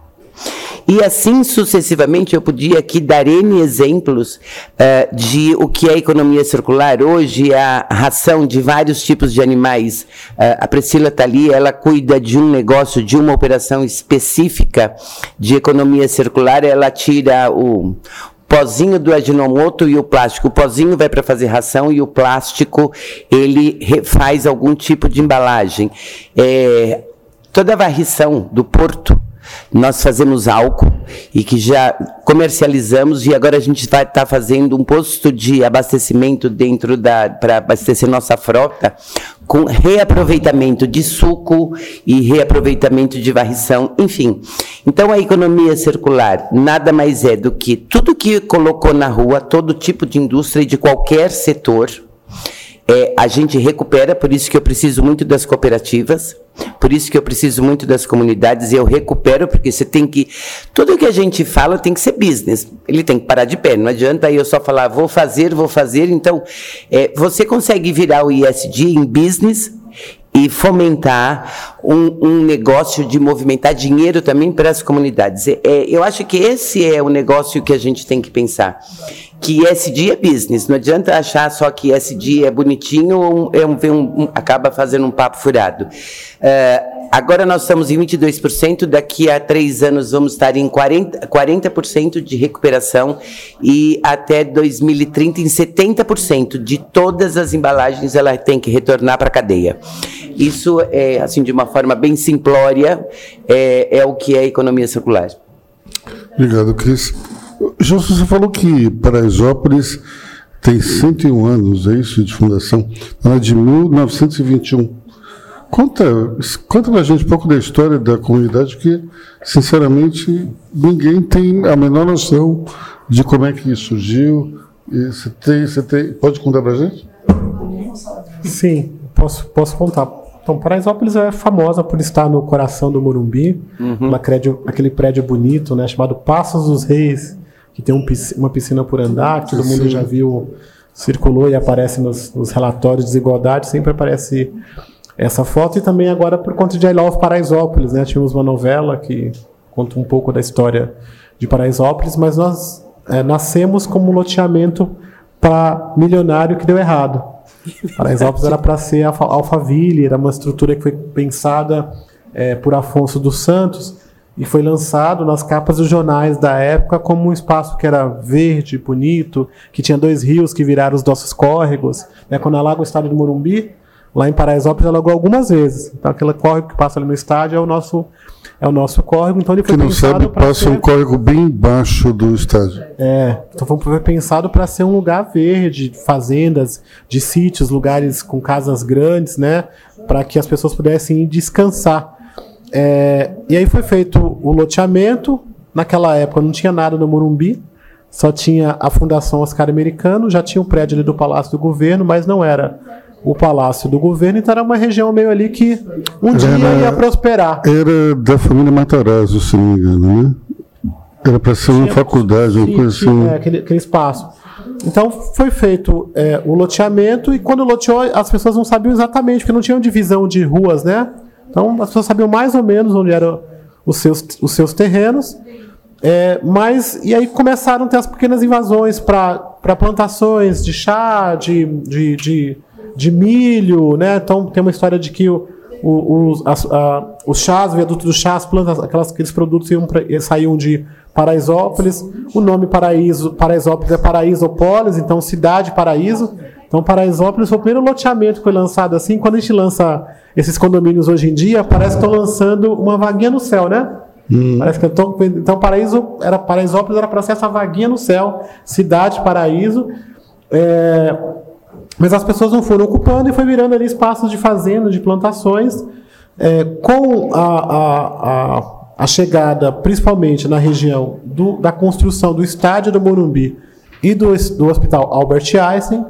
E assim sucessivamente, eu podia aqui dar N exemplos uh, de o que é economia circular. Hoje, a ração de vários tipos de animais. Uh, a Priscila está ali, ela cuida de um negócio, de uma operação específica de economia circular. Ela tira o, pozinho do aginomoto e o plástico. O pozinho vai para fazer ração e o plástico ele faz algum tipo de embalagem. É, toda a varrição do porto nós fazemos álcool e que já comercializamos e agora a gente vai estar tá fazendo um posto de abastecimento dentro da para abastecer nossa frota com reaproveitamento de suco e reaproveitamento de varrição, enfim. Então a economia circular nada mais é do que tudo que colocou na rua, todo tipo de indústria de qualquer setor, é, a gente recupera, por isso que eu preciso muito das cooperativas, por isso que eu preciso muito das comunidades e eu recupero, porque você tem que. Tudo que a gente fala tem que ser business. Ele tem que parar de pé. Não adianta eu só falar, vou fazer, vou fazer. Então, é, você consegue virar o ISD em business e fomentar um, um, negócio de movimentar dinheiro também para as comunidades. É, eu acho que esse é o negócio que a gente tem que pensar que SD é business. Não adianta achar só que SD é bonitinho é um, um, acaba fazendo um papo furado. Uh, agora nós estamos em 22%, daqui a três anos vamos estar em 40%, 40 de recuperação e até 2030 em 70% de todas as embalagens ela tem que retornar para a cadeia. Isso é, assim, de uma forma bem simplória, é, é o que é economia circular. Obrigado, Cris. Gilson, você falou que Paraisópolis tem 101 anos, é isso, de fundação. Ela é de 1921. Conta, conta pra gente um pouco da história da comunidade, que, sinceramente, ninguém tem a menor noção de como é que isso surgiu. E você tem, você tem, pode contar pra gente? Sim, posso, posso contar. Então, Paraisópolis é famosa por estar no coração do Morumbi, uma prédio, aquele prédio bonito, né, chamado Passos dos Reis, que tem um uma piscina por andar, que todo mundo Sim. já viu, circulou e aparece nos, nos relatórios de desigualdade, sempre aparece essa foto, e também agora por conta de I Love Paraisópolis, né, tínhamos uma novela que conta um pouco da história de Paraisópolis, mas nós é, nascemos como um loteamento para milionário que deu errado. Paraisópolis era para ser Alfa- Alphaville, era uma estrutura que foi pensada é, por Afonso dos Santos e foi lançado nas capas dos jornais da época como um espaço que era verde, bonito, que tinha dois rios que viraram os nossos córregos. Né? Quando alaga o estádio do Morumbi, lá em Paraisópolis alagou algumas vezes. Então aquele córrego que passa ali no estádio é o nosso é o nosso córrego. Então ele foi Quem não pensado sabe, passa ser- um córrego bem embaixo do estádio. é, então foi- pensado para ser um lugar verde, de fazendas, de sítios, lugares com casas grandes, né? Para que as pessoas pudessem ir descansar. É, e aí foi feito o loteamento. Naquela época não tinha nada no Morumbi, só tinha a Fundação Oscar Americano, já tinha o prédio ali do Palácio do Governo, mas não era o Palácio do Governo, então era uma região meio ali que um dia Era- ia prosperar. Era da família Matarazzo, se não me engano, né? Era para ser uma Tinha- faculdade, uma coisa tinha, assim. é, aquele, aquele espaço. Então foi feito é, o loteamento e quando loteou as pessoas não sabiam exatamente, porque não tinham divisão de ruas, né? Então as pessoas sabiam mais ou menos onde eram os seus, os seus terrenos. É, mas e aí começaram a ter as pequenas invasões para plantações de chá, de, de, de, de milho, né? Então tem uma história de que o, o, os, as- a- os chás, o viaduto do chá, as plantas, aquelas, aqueles produtos iam pra- saíam de Paraisópolis. O nome Paraíso, Paraisópolis é Paraísópolis, então cidade Paraíso. Então Paraisópolis foi o primeiro loteamento que foi lançado assim. Quando a gente lança esses condomínios hoje em dia, parece que estão lançando uma vaguinha no céu, né? Parece que então, então Paraíso era Paraisópolis era para ser essa vaguinha no céu, cidade Paraíso. É, mas as pessoas não foram ocupando e foi virando ali espaços de fazenda, de plantações. É, com a, a, a, a chegada, principalmente na região do- da construção do estádio do Morumbi e do, do Hospital Albert Einstein,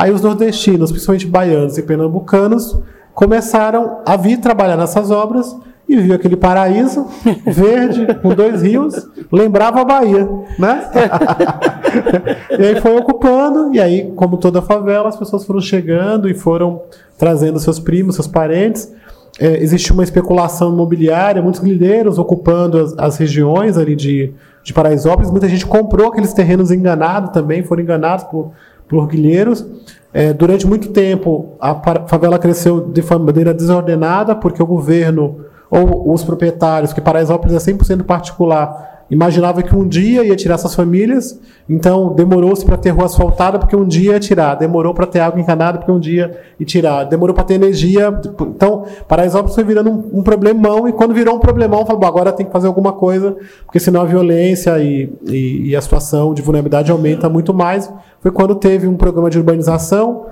aí os nordestinos, principalmente baianos e pernambucanos, começaram a vir trabalhar nessas obras e viu aquele paraíso verde com dois rios, lembrava a Bahia, né? e aí foi ocupando, e aí, como toda favela, as pessoas foram chegando e foram trazendo seus primos, seus parentes. É, existe uma especulação imobiliária, muitos grileiros ocupando as, as regiões ali de, de Paraisópolis. Muita gente comprou aqueles terrenos enganados também, foram enganados por, por guilheiros. É, durante muito tempo, a favela cresceu de maneira desordenada, porque o governo ou os proprietários, que Paraisópolis é 100% particular, imaginava que um dia ia tirar essas famílias, então demorou-se para ter rua asfaltada porque um dia ia tirar, demorou para ter água encanada porque um dia ia tirar, demorou para ter energia. Então, Paraisópolis foi virando um, um problemão e quando virou um problemão, falou, "Bom, agora tem que fazer alguma coisa, porque senão a violência e, e, e a situação de vulnerabilidade aumenta muito mais. Foi quando teve um programa de urbanização,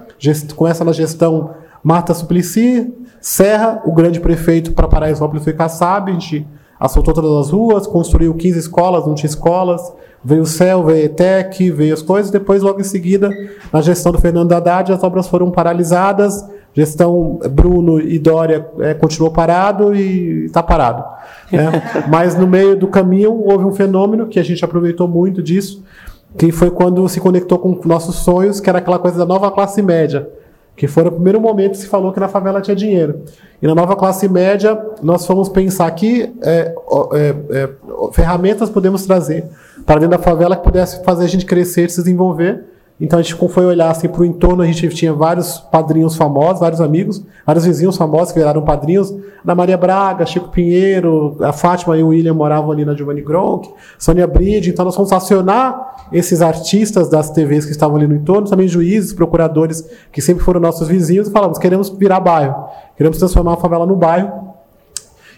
com essa na gestão Marta Suplicy, Serra, o grande prefeito para Paraisópolis foi Kassab, a gente assaltou todas as ruas, construiu 15 escolas, não tinha escolas, veio o CEL, veio a ETEC, veio as coisas, depois, logo em seguida, na gestão do Fernando Haddad, as obras foram paralisadas, gestão Bruno e Dória eh, continuou parado e está parado. né? Mas no meio do caminho houve um fenômeno que a gente aproveitou muito disso, que foi quando se conectou com nossos sonhos, que era aquela coisa da nova classe média, que foi o primeiro momento que se falou que na favela tinha dinheiro. E na nova classe média, nós fomos pensar que é, é, é, ferramentas podemos trazer para dentro da favela que pudesse fazer a gente crescer, se desenvolver. Então a gente foi olhar assim, para o entorno, a gente tinha vários padrinhos famosos, vários amigos, vários vizinhos famosos que viraram padrinhos. Ana Maria Braga, Chico Pinheiro, a Fátima e o William moravam ali na Giovanni Gronk, Sônia Bride. Então nós fomos acionar esses artistas das TVs que estavam ali no entorno, também juízes, procuradores, que sempre foram nossos vizinhos, e falamos: queremos virar bairro, queremos transformar a favela no bairro.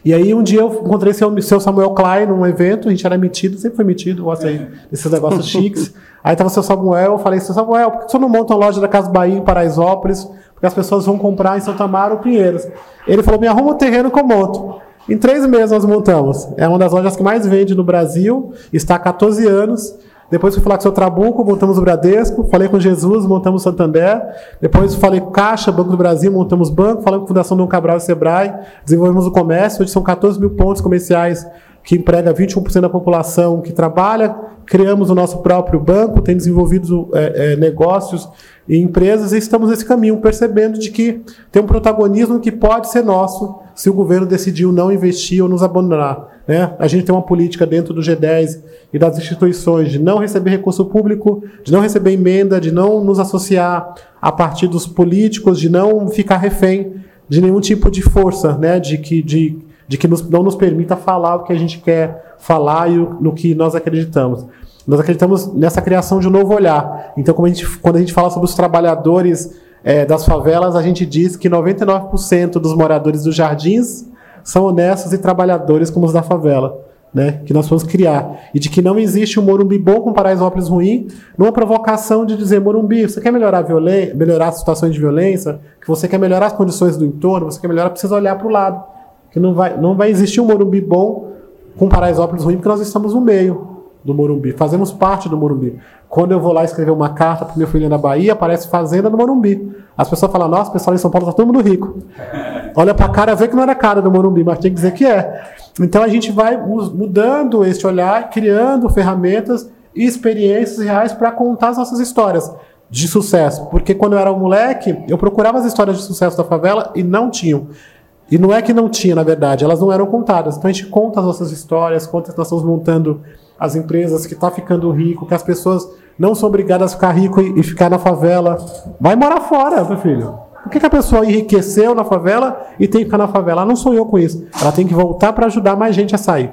E aí um dia eu encontrei seu, seu Samuel Klein num evento, a gente era metido, sempre foi metido, gosto aí desses negócios chiques. Aí tava o seu Samuel, eu falei, seu Samuel, por que você não monta uma loja da Casa Bahia em Paraisópolis? Por porque as pessoas vão comprar em Santa Amaro ou Pinheiros. Ele falou: me arruma um terreno que eu monto. Em três meses nós montamos. É uma das lojas que mais vende no Brasil, está há 14 anos. Depois fui falar com o seu Trabuco, montamos o Bradesco. Falei com Jesus, montamos o Santander. Depois falei com Caixa, Banco do Brasil, montamos banco. Falei com a Fundação Dom Cabral e Sebrae, desenvolvemos o comércio. Hoje são 14 mil pontos comerciais que emprega 21% da população que trabalha. Criamos o nosso próprio banco, tem desenvolvido é, é, negócios e empresas e estamos nesse caminho, percebendo de que tem um protagonismo que pode ser nosso se o governo decidiu não investir ou nos abandonar. Né? A gente tem uma política dentro do G10 e das instituições de não receber recurso público, de não receber emenda, de não nos associar a partidos políticos, de não ficar refém de nenhum tipo de força, né? de que de de que nos, não nos permita falar o que a gente quer falar e o, no que nós acreditamos. Nós acreditamos nessa criação de um novo olhar. Então, a gente, quando a gente fala sobre os trabalhadores é, das favelas, a gente diz que 99% dos moradores dos jardins são honestos e trabalhadores como os da favela. Né, que nós vamos criar. E de que não existe um Morumbi bom com Paraisópolis ruim, numa provocação de dizer, Morumbi, você quer melhorar a, melhorar as situações de violência, que você quer melhorar as condições do entorno, você quer melhorar, precisa olhar para o lado que não vai, não vai existir um Morumbi bom com Paraisópolis ruim, porque nós estamos no meio do Morumbi, fazemos parte do Morumbi. Quando eu vou lá escrever uma carta para meu filho na Bahia, aparece Fazenda no Morumbi. As pessoas falam, nossa, o pessoal em São Paulo está todo mundo rico. Olha para a cara, vê que não era cara do Morumbi, mas tem que dizer que é. Então a gente vai mudando este olhar, criando ferramentas e experiências reais para contar as nossas histórias de sucesso. Porque quando eu era um moleque, eu procurava as histórias de sucesso da favela e não tinham. E não é que não tinha, na verdade, elas não eram contadas. Então a gente conta as nossas histórias, conta que nós estamos montando as empresas, que está ficando rico, que as pessoas não são obrigadas a ficar rico e, e ficar na favela. Vai morar fora, meu filho. Por que, que, a pessoa enriqueceu na favela e tem que ficar na favela? Ela não sonhou com isso. Ela tem que voltar para ajudar mais gente a sair.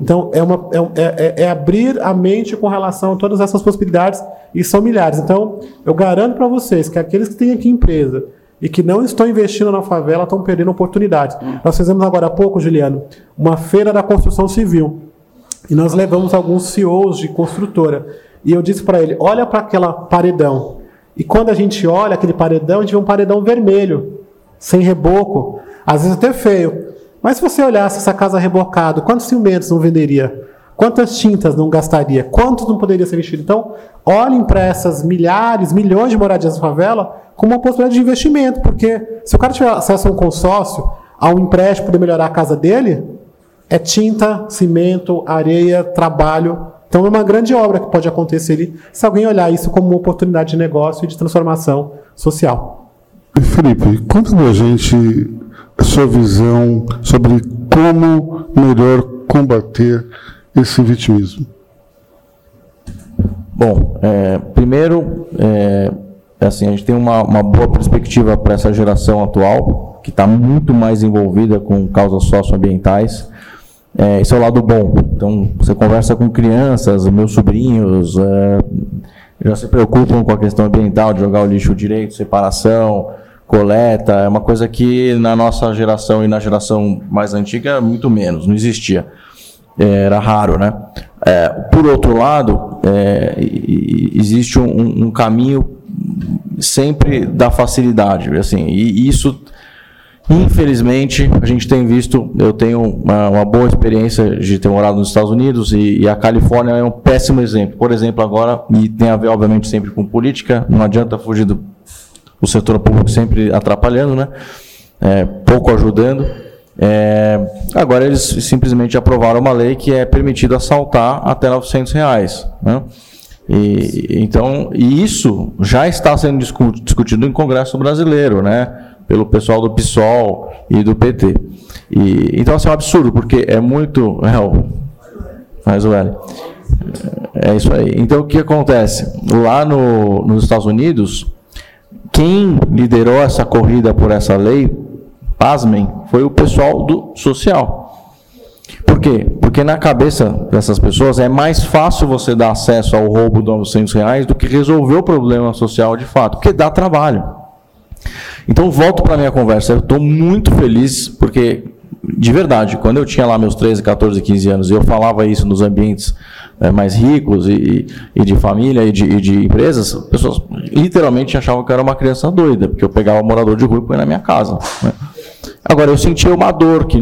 Então, é, uma, é, é, é, abrir a mente com relação a todas essas possibilidades, e são milhares. Então, eu garanto para vocês que aqueles que têm aqui empresa, e que não estão investindo na favela estão perdendo oportunidades. Nós fizemos agora há pouco, Juliano, uma feira da construção civil. E nós levamos alguns CEOs de construtora. E eu disse para ele: olha para aquela paredão. E quando a gente olha aquele paredão, a gente vê um paredão vermelho, sem reboco, às vezes até feio. Mas se você olhasse essa casa rebocada, quantos cimentos não venderia? Quantas tintas não gastaria? Quantos não poderia ser vestido? Então, olhem para essas milhares, milhões de moradias da favela como uma possibilidade de investimento, porque se o cara tiver acesso a um consórcio, a um empréstimo para melhorar a casa dele, é tinta, cimento, areia, trabalho. Então é uma grande obra que pode acontecer ali, se alguém olhar isso como uma oportunidade de negócio e de transformação social. Felipe, conta pra gente a sua visão sobre como melhor combater esse vitimismo. Bom, é, primeiro, é, é assim, a gente tem uma, uma boa perspectiva para essa geração atual, que está muito mais envolvida com causas socioambientais. É, esse é o lado bom. Então, você conversa com crianças, meus sobrinhos, é, já se preocupam com a questão ambiental, de jogar o lixo direito, separação, coleta. É uma coisa que na nossa geração e na geração mais antiga, muito menos, não existia. É, era raro, né? É, por outro lado, é, existe um, um, caminho sempre da facilidade, assim, e isso, infelizmente, a gente tem visto, eu tenho uma, uma boa experiência de ter morado nos Estados Unidos e, e, a Califórnia é um péssimo exemplo. Por exemplo, agora, e tem a ver, obviamente, sempre com política, não adianta fugir do o setor público sempre atrapalhando, né? É, pouco ajudando. É, agora eles simplesmente aprovaram uma lei que é permitido assaltar até 900 reais. Né? E, então, e isso já está sendo discutido no Congresso brasileiro, né? Pelo pessoal do PSOL e do PT. E, então, assim, é um absurdo, porque é muito. É, o, mais o L. É isso aí. Então, o que acontece? Lá no, nos Estados Unidos, quem liderou essa corrida por essa lei, pasmem, foi o pessoal do social. Por quê? Porque na cabeça dessas pessoas é mais fácil você dar acesso ao roubo de 900 reais do que resolver o problema social de fato, porque dá trabalho. Então volto para a minha conversa. Eu estou muito feliz porque de verdade, quando eu tinha lá meus 13, 14, 15 anos eu falava isso nos ambientes é, mais ricos e, e, de família e de, e de empresas, as pessoas literalmente achavam que eu era uma criança doida, porque eu pegava um morador de rua e punha na minha casa. Né? Agora, eu sentia uma dor que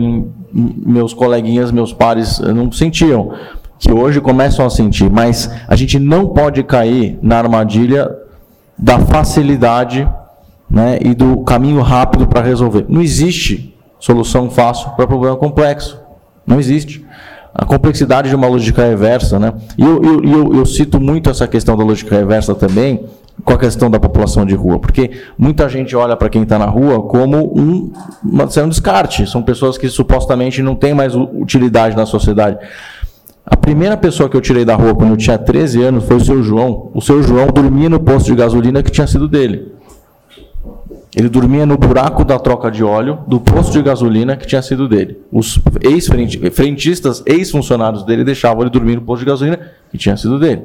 meus coleguinhas, meus pares não sentiam, que hoje começam a sentir, mas a gente não pode cair na armadilha da facilidade né, e do caminho rápido para resolver. Não existe solução fácil para problema complexo. Não existe. A complexidade de uma lógica reversa, né? E eu, eu, eu, eu cito muito essa questão da lógica reversa também, com a questão da população de rua, porque muita gente olha para quem está na rua como um, uma, um descarte, são pessoas que supostamente não têm mais utilidade na sociedade. A primeira pessoa que eu tirei da rua quando eu tinha 13 anos foi o seu João. O seu João dormia no posto de gasolina que tinha sido dele. Ele dormia no buraco da troca de óleo do posto de gasolina que tinha sido dele. Os ex-frentistas, ex-funcionários dele deixavam ele dormir no posto de gasolina que tinha sido dele.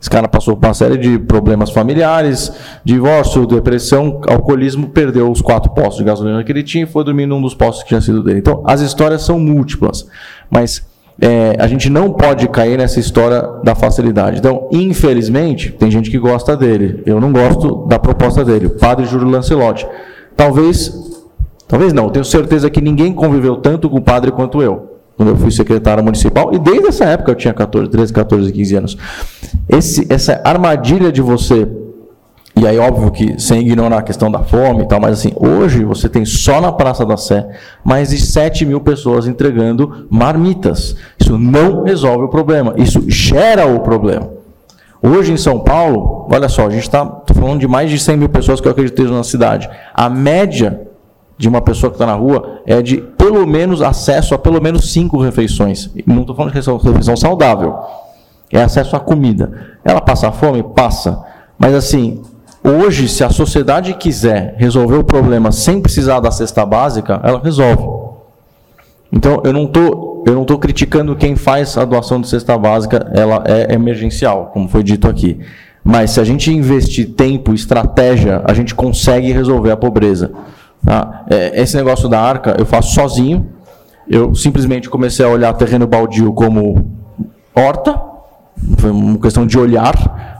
Esse cara passou por uma série de problemas familiares, divórcio, depressão, alcoolismo, perdeu os quatro postos de gasolina que ele tinha e foi dormir num dos postos que tinha sido dele. Então, as histórias são múltiplas, mas é, a gente não pode cair nessa história da facilidade. Então, infelizmente, tem gente que gosta dele. Eu não gosto da proposta dele, o padre Júlio Lancelotti. Talvez, talvez não, tenho certeza que ninguém conviveu tanto com o padre quanto eu. Quando eu fui secretário municipal, e desde essa época eu tinha 14, 13, 14, 15 anos. Esse, essa armadilha de você e aí, óbvio que sem ignorar a questão da fome e tal, mas assim, hoje você tem só na Praça da Sé mais de 7 mil pessoas entregando marmitas. Isso não resolve o problema, isso gera o problema. Hoje em São Paulo, olha só, a gente está falando de mais de 100 mil pessoas que eu acredito na cidade. A média de uma pessoa que está na rua é de pelo menos acesso a pelo menos cinco refeições. Não estou falando de refeição saudável. É acesso à comida. Ela passa fome? Passa. Mas assim, Hoje, se a sociedade quiser resolver o problema sem precisar da cesta básica, ela resolve. Então, eu não tô, eu não estou criticando quem faz a doação de cesta básica, ela é emergencial, como foi dito aqui. Mas se a gente investir tempo, estratégia, a gente consegue resolver a pobreza. Tá? É, esse negócio da arca eu faço sozinho. Eu simplesmente comecei a olhar terreno baldio como horta, foi uma questão de olhar.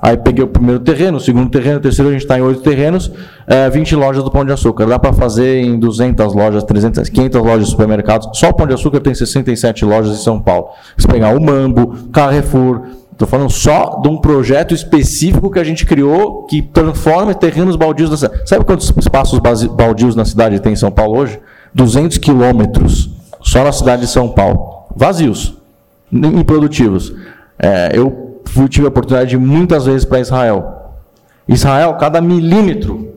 Aí peguei o primeiro terreno, o segundo terreno, o terceiro a gente está em oito terrenos, é, 20 lojas do Pão de Açúcar. Dá para fazer em 200 lojas, 300, 500 lojas de supermercados. Só o Pão de Açúcar tem 67 lojas em São Paulo. Se pegar o Mambo, Carrefour, Estou falando só de um projeto específico que a gente criou que transforma terrenos baldios da cidade. Sabe quantos espaços baldios na cidade tem em São Paulo hoje? 200 quilômetros só na cidade de São Paulo. Vazios, improdutivos. É, eu fui, tive a oportunidade de muitas vezes para Israel. Israel, cada milímetro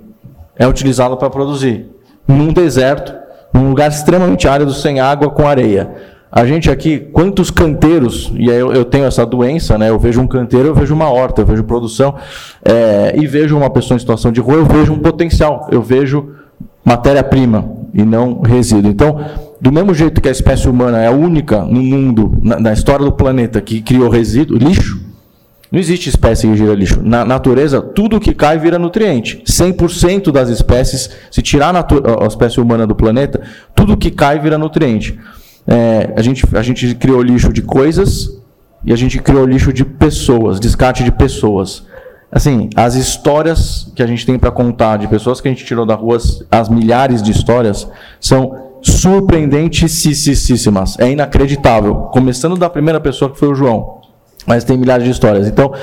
é utilizado para produzir. Num deserto, num lugar extremamente árido, sem água, com areia. A gente aqui, quantos canteiros, e aí eu, eu, tenho essa doença, né? Eu vejo um canteiro, eu vejo uma horta, eu vejo produção, é, e vejo uma pessoa em situação de rua, eu vejo um potencial, eu vejo matéria-prima e não resíduo. Então, do mesmo jeito que a espécie humana é a única no mundo, na, na história do planeta, que criou resíduo, lixo, não existe espécie que gira lixo. Na natureza, tudo que cai vira nutriente. 100% das espécies, se tirar a, a, espécie humana do planeta, tudo que cai vira nutriente. É, a, gente, a gente criou lixo de coisas e a gente criou lixo de pessoas, descarte de pessoas. Assim, as histórias que a gente tem para contar de pessoas que a gente tirou da rua, as milhares de histórias, são surpreendentíssimas. É inacreditável. Começando da primeira pessoa que foi o João. Mas tem milhares de histórias. Então,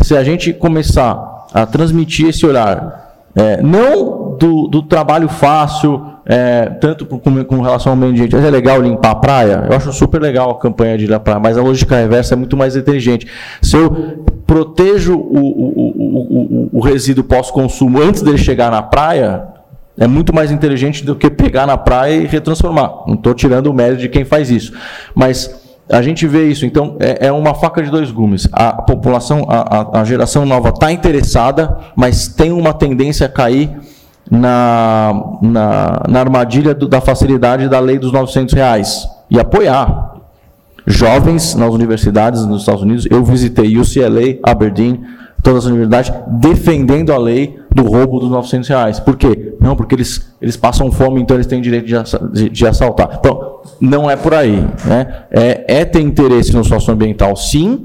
se a gente começar a transmitir esse olhar, é, não do, do, trabalho fácil, é, tanto com, com, relação ao meio ambiente, é legal limpar a praia, eu acho super legal a campanha de limpar a praia, mas a lógica reversa é muito mais inteligente. Se eu protejo o, o, o, o resíduo pós-consumo antes dele chegar na praia, é muito mais inteligente do que pegar na praia e retransformar. Não estou tirando o mérito de quem faz isso. Mas a gente vê isso. Então, é, é uma faca de dois gumes. A população, a, a geração nova está interessada, mas tem uma tendência a cair na, na, na armadilha do, da facilidade da lei dos 900 reais e apoiar. Jovens nas universidades nos Estados Unidos, eu visitei UCLA, Aberdeen, todas as universidades, defendendo a lei do roubo dos 900 reais. Por quê? Não, porque eles, eles passam fome, então eles têm direito de, de, de assaltar. Então, não é por aí. Né? É, é ter interesse no socioambiental, sim,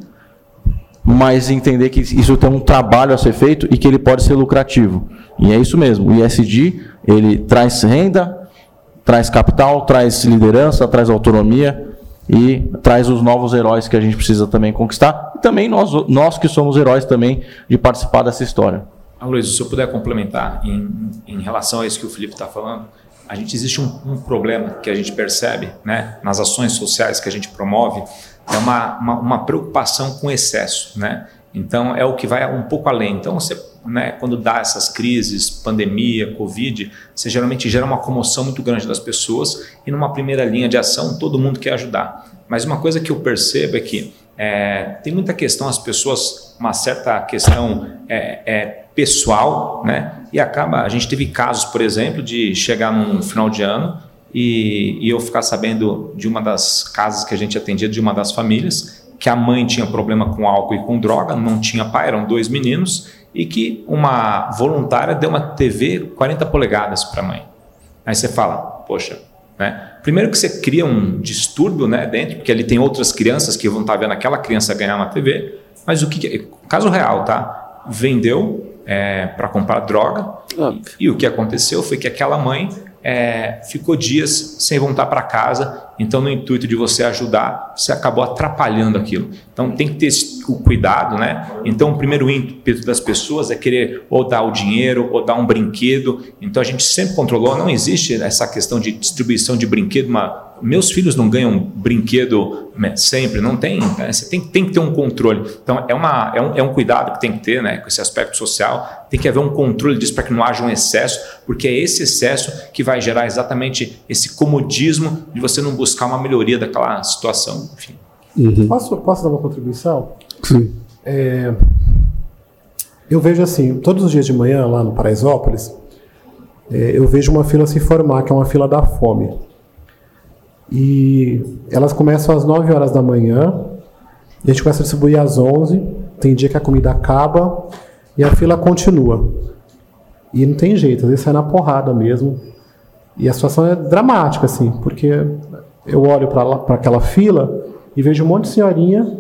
mas entender que isso tem um trabalho a ser feito e que ele pode ser lucrativo. E é isso mesmo. O ISD, ele traz renda, traz capital, traz liderança, traz autonomia e traz os novos heróis que a gente precisa também conquistar. E também nós, nós que somos heróis também de participar dessa história. Aloysio, se eu puder complementar em, em relação a isso que o Felipe está falando, a gente existe um, um problema que a gente percebe né, nas ações sociais que a gente promove, é uma, uma, uma preocupação com excesso. Né? Então, é o que vai um pouco além. Então, você, né, quando dá essas crises, pandemia, Covid, você geralmente gera uma comoção muito grande das pessoas e numa primeira linha de ação, todo mundo quer ajudar. Mas uma coisa que eu percebo é que é, tem muita questão, as pessoas, uma certa questão é, é, pessoal, né? E acaba, a gente teve casos, por exemplo, de chegar num final de ano e, e eu ficar sabendo de uma das casas que a gente atendia, de uma das famílias, que a mãe tinha problema com álcool e com droga, não tinha pai, eram dois meninos, e que uma voluntária deu uma TV 40 polegadas para a mãe. Aí você fala, poxa, né? Primeiro que você cria um distúrbio né, dentro, porque ali tem outras crianças que vão estar vendo aquela criança ganhar uma TV, mas o que. Caso real, tá? Vendeu é, para comprar droga e, e, o que aconteceu foi que aquela mãe é, ficou dias sem voltar para casa. Então, no intuito de você ajudar, você acabou atrapalhando aquilo. Então, tem que ter o cuidado, né? Então, o primeiro ímpeto das pessoas é querer ou dar o dinheiro ou dar um brinquedo. Então, a gente sempre controlou. Não existe essa questão de distribuição de brinquedo. Uma, meus filhos não ganham brinquedo né, sempre, não tem. Né? Você tem, tem que ter um controle. Então, é, uma, é, um, é um cuidado que tem que ter, né? Com esse aspecto social. Tem que haver um controle disso para que não haja um excesso, porque é esse excesso que vai gerar exatamente esse comodismo de você não buscar uma melhoria daquela situação. Enfim. Uhum. Posso, posso dar uma contribuição? Sim. É, eu vejo assim, todos os dias de manhã lá no Paraisópolis, é, eu vejo uma fila se formar, que é uma fila da fome. E elas começam às 9 horas da manhã, a gente começa a distribuir às 11, tem dia que a comida acaba e a fila continua. E não tem jeito, às vezes sai na porrada mesmo. E a situação é dramática, assim, porque eu olho para aquela fila e vejo um monte de senhorinha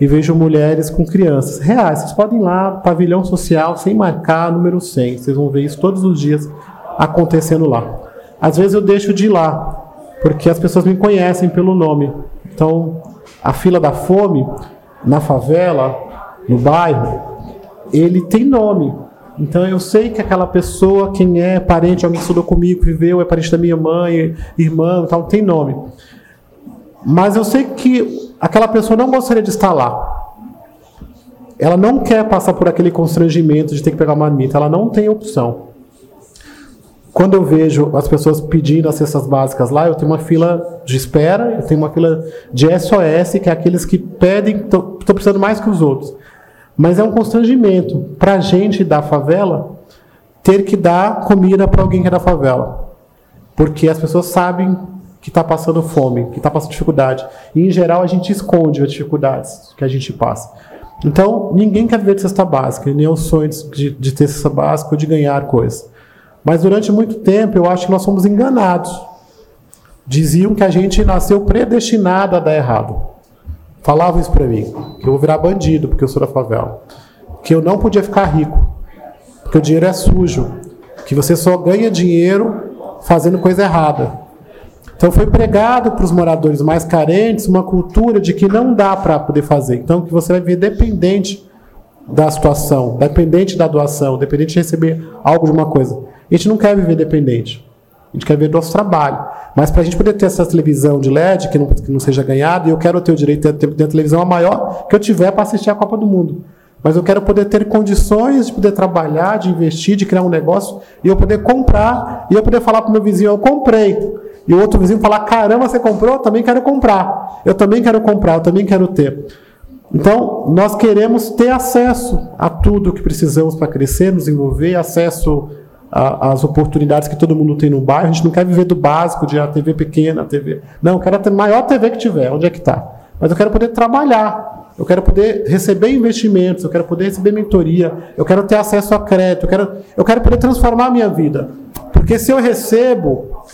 e vejo mulheres com crianças reais. Vocês podem ir lá, pavilhão social, sem marcar, número 100. Vocês vão ver isso todos os dias acontecendo lá. Às vezes eu deixo de ir lá, porque as pessoas me conhecem pelo nome. Então, a fila da fome, na favela, no bairro, ele tem nome. Então eu sei que aquela pessoa, quem é parente, alguém que estudou comigo, viveu, é parente da minha mãe, irmã, tal, tem nome. Mas eu sei que aquela pessoa não gostaria de estar lá. Ela não quer passar por aquele constrangimento de ter que pegar uma marmita, ela não tem opção. Quando eu vejo as pessoas pedindo as cestas básicas lá, eu tenho uma fila de espera, eu tenho uma fila de SOS, que é aqueles que pedem, estou precisando mais que os outros. Mas é um constrangimento para a gente da favela ter que dar comida para alguém que é da favela. Porque as pessoas sabem que está passando fome, que está passando dificuldade. E, em geral, a gente esconde as dificuldades que a gente passa. Então, ninguém quer viver de cesta básica, nem o sonho de, de ter cesta básica ou de ganhar coisas. Mas, durante muito tempo, eu acho que nós fomos enganados. Diziam que a gente nasceu predestinado a dar errado. Falavam isso para mim, que eu vou virar bandido porque eu sou da favela, que eu não podia ficar rico, porque o dinheiro é sujo, que você só ganha dinheiro fazendo coisa errada. Então foi pregado para os moradores mais carentes uma cultura de que não dá para poder fazer. Então que você vai viver dependente da situação, dependente da doação, dependente de receber algo de uma coisa. A gente não quer viver dependente. A gente quer ver nosso trabalho. Mas para a gente poder ter essa televisão de LED, que não, que não seja ganhada, e eu quero ter o direito de ter, a televisão a maior que eu tiver para assistir a Copa do Mundo. Mas eu quero poder ter condições de poder trabalhar, de investir, de criar um negócio, e eu poder comprar, e eu poder falar para o meu vizinho, eu comprei. E o outro vizinho falar, caramba, você comprou? Eu também quero comprar. Eu também quero comprar, eu também quero ter. Então, nós queremos ter acesso a tudo que precisamos para crescer, nos envolver, acesso as oportunidades que todo mundo tem no bairro. A gente não quer viver do básico de a TV pequena, a TV. Não, eu quero a maior TV que tiver, onde é que está. Mas eu quero poder trabalhar, eu quero poder receber investimentos, eu quero poder receber mentoria, eu quero ter acesso a crédito, eu quero, eu quero poder transformar a minha vida. Porque se eu recebo,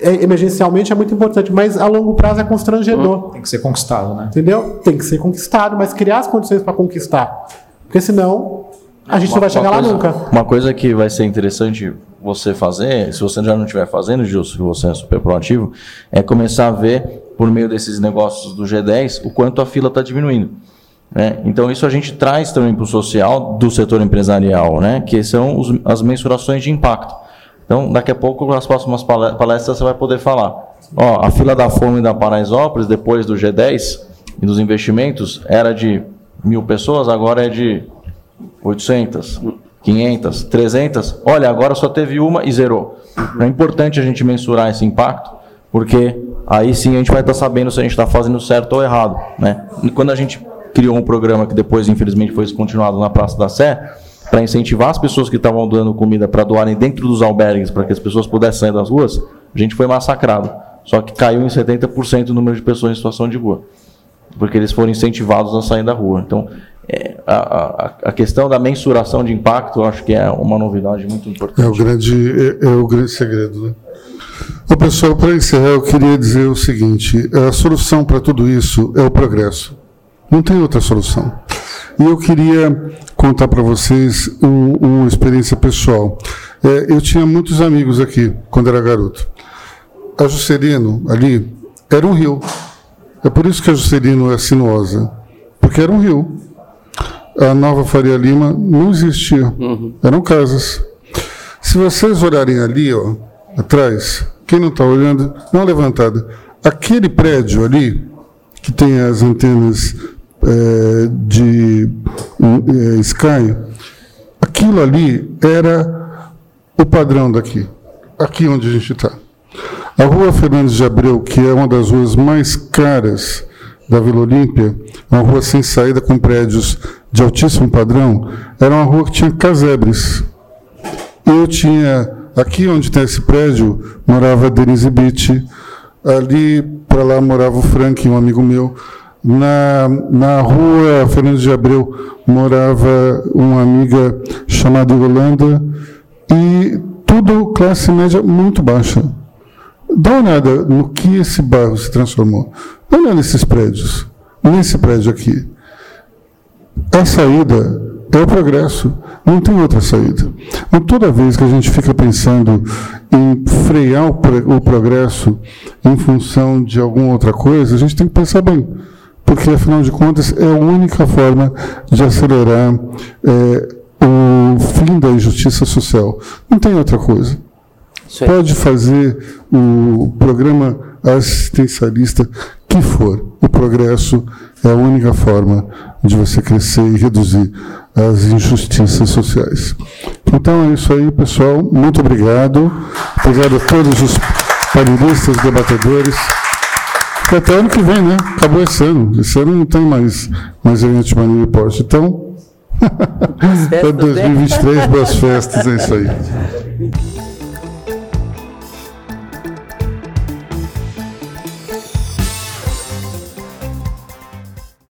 é, emergencialmente é muito importante, mas a longo prazo é constrangedor. Tem que ser conquistado, né? Entendeu? Tem que ser conquistado, mas criar as condições para conquistar. Porque senão a gente não vai chegar lá coisa, nunca. Uma coisa que vai ser interessante você fazer, se você já não estiver fazendo, Gilson, que você é super proativo, é começar a ver, por meio desses negócios do G10, o quanto a fila está diminuindo. Né? Então, isso a gente traz também para o social do setor empresarial, né? que são os, as mensurações de impacto. Então, daqui a pouco, nas próximas palestras, você vai poder falar. Ó, a fila da fome da Paraisópolis, depois do G10 e dos investimentos, era de mil pessoas, agora é de 800, 500, 300. Olha, agora só teve uma e zerou. É importante a gente mensurar esse impacto, porque aí sim a gente vai estar sabendo se a gente está fazendo certo ou errado. Né? E quando a gente criou um programa que depois, infelizmente, foi descontinuado na Praça da Sé, para incentivar as pessoas que estavam doando comida para doarem dentro dos albergues, para que as pessoas pudessem sair das ruas, a gente foi massacrado. Só que caiu em 70% o número de pessoas em situação de rua, porque eles foram incentivados a sair da rua. Então, é, a, a, a, questão da mensuração de impacto, acho que é uma novidade muito importante. É o grande, é, é o grande segredo. Né? Pessoal, para encerrar, eu queria dizer o seguinte: a solução para tudo isso é o progresso. Não tem outra solução. E eu queria contar para vocês um, uma experiência pessoal. É, eu tinha muitos amigos aqui quando era garoto. A Juscelino, ali, era um rio. É por isso que a Juscelino é sinuosa. Porque era um rio. A nova Faria Lima não existia. Uhum. Eram casas. Se vocês olharem ali, ó, atrás, quem não está olhando, não levantada. Aquele prédio ali, que tem as antenas é, de é, Sky, aquilo ali era o padrão daqui, aqui onde a gente está. A rua Fernandes de Abreu, que é uma das ruas mais caras da Vila Olímpia, uma rua sem saída com prédios de altíssimo padrão, era uma rua que tinha casebres. Eu tinha, aqui onde tem esse prédio, morava Denise Bitt, ali para lá morava o Frank, um amigo meu. Na, na rua Fernandes de Abreu morava uma amiga chamada Yolanda e tudo classe média muito baixa. Dá uma olhada no que esse bairro se transformou. Dá uma olhada nesses prédios. Nesse prédio aqui. A saída é o progresso. Não tem outra saída. Então, toda vez que a gente fica pensando em frear o, progresso em função de alguma outra coisa, a gente tem que pensar bem porque afinal de contas é a única forma de acelerar é, o fim da injustiça social. Não tem outra coisa. Pode fazer o programa assistencialista que for. O progresso é a única forma de você crescer e reduzir as injustiças sociais. Então é isso aí, pessoal. Muito obrigado. Obrigado a todos os panelistas, debatedores. Até ano que vem, né? Acabou esse ano. Esse ano não tem mais, mais evento de Mania Report. Então, até 2023, boas festas, é isso aí.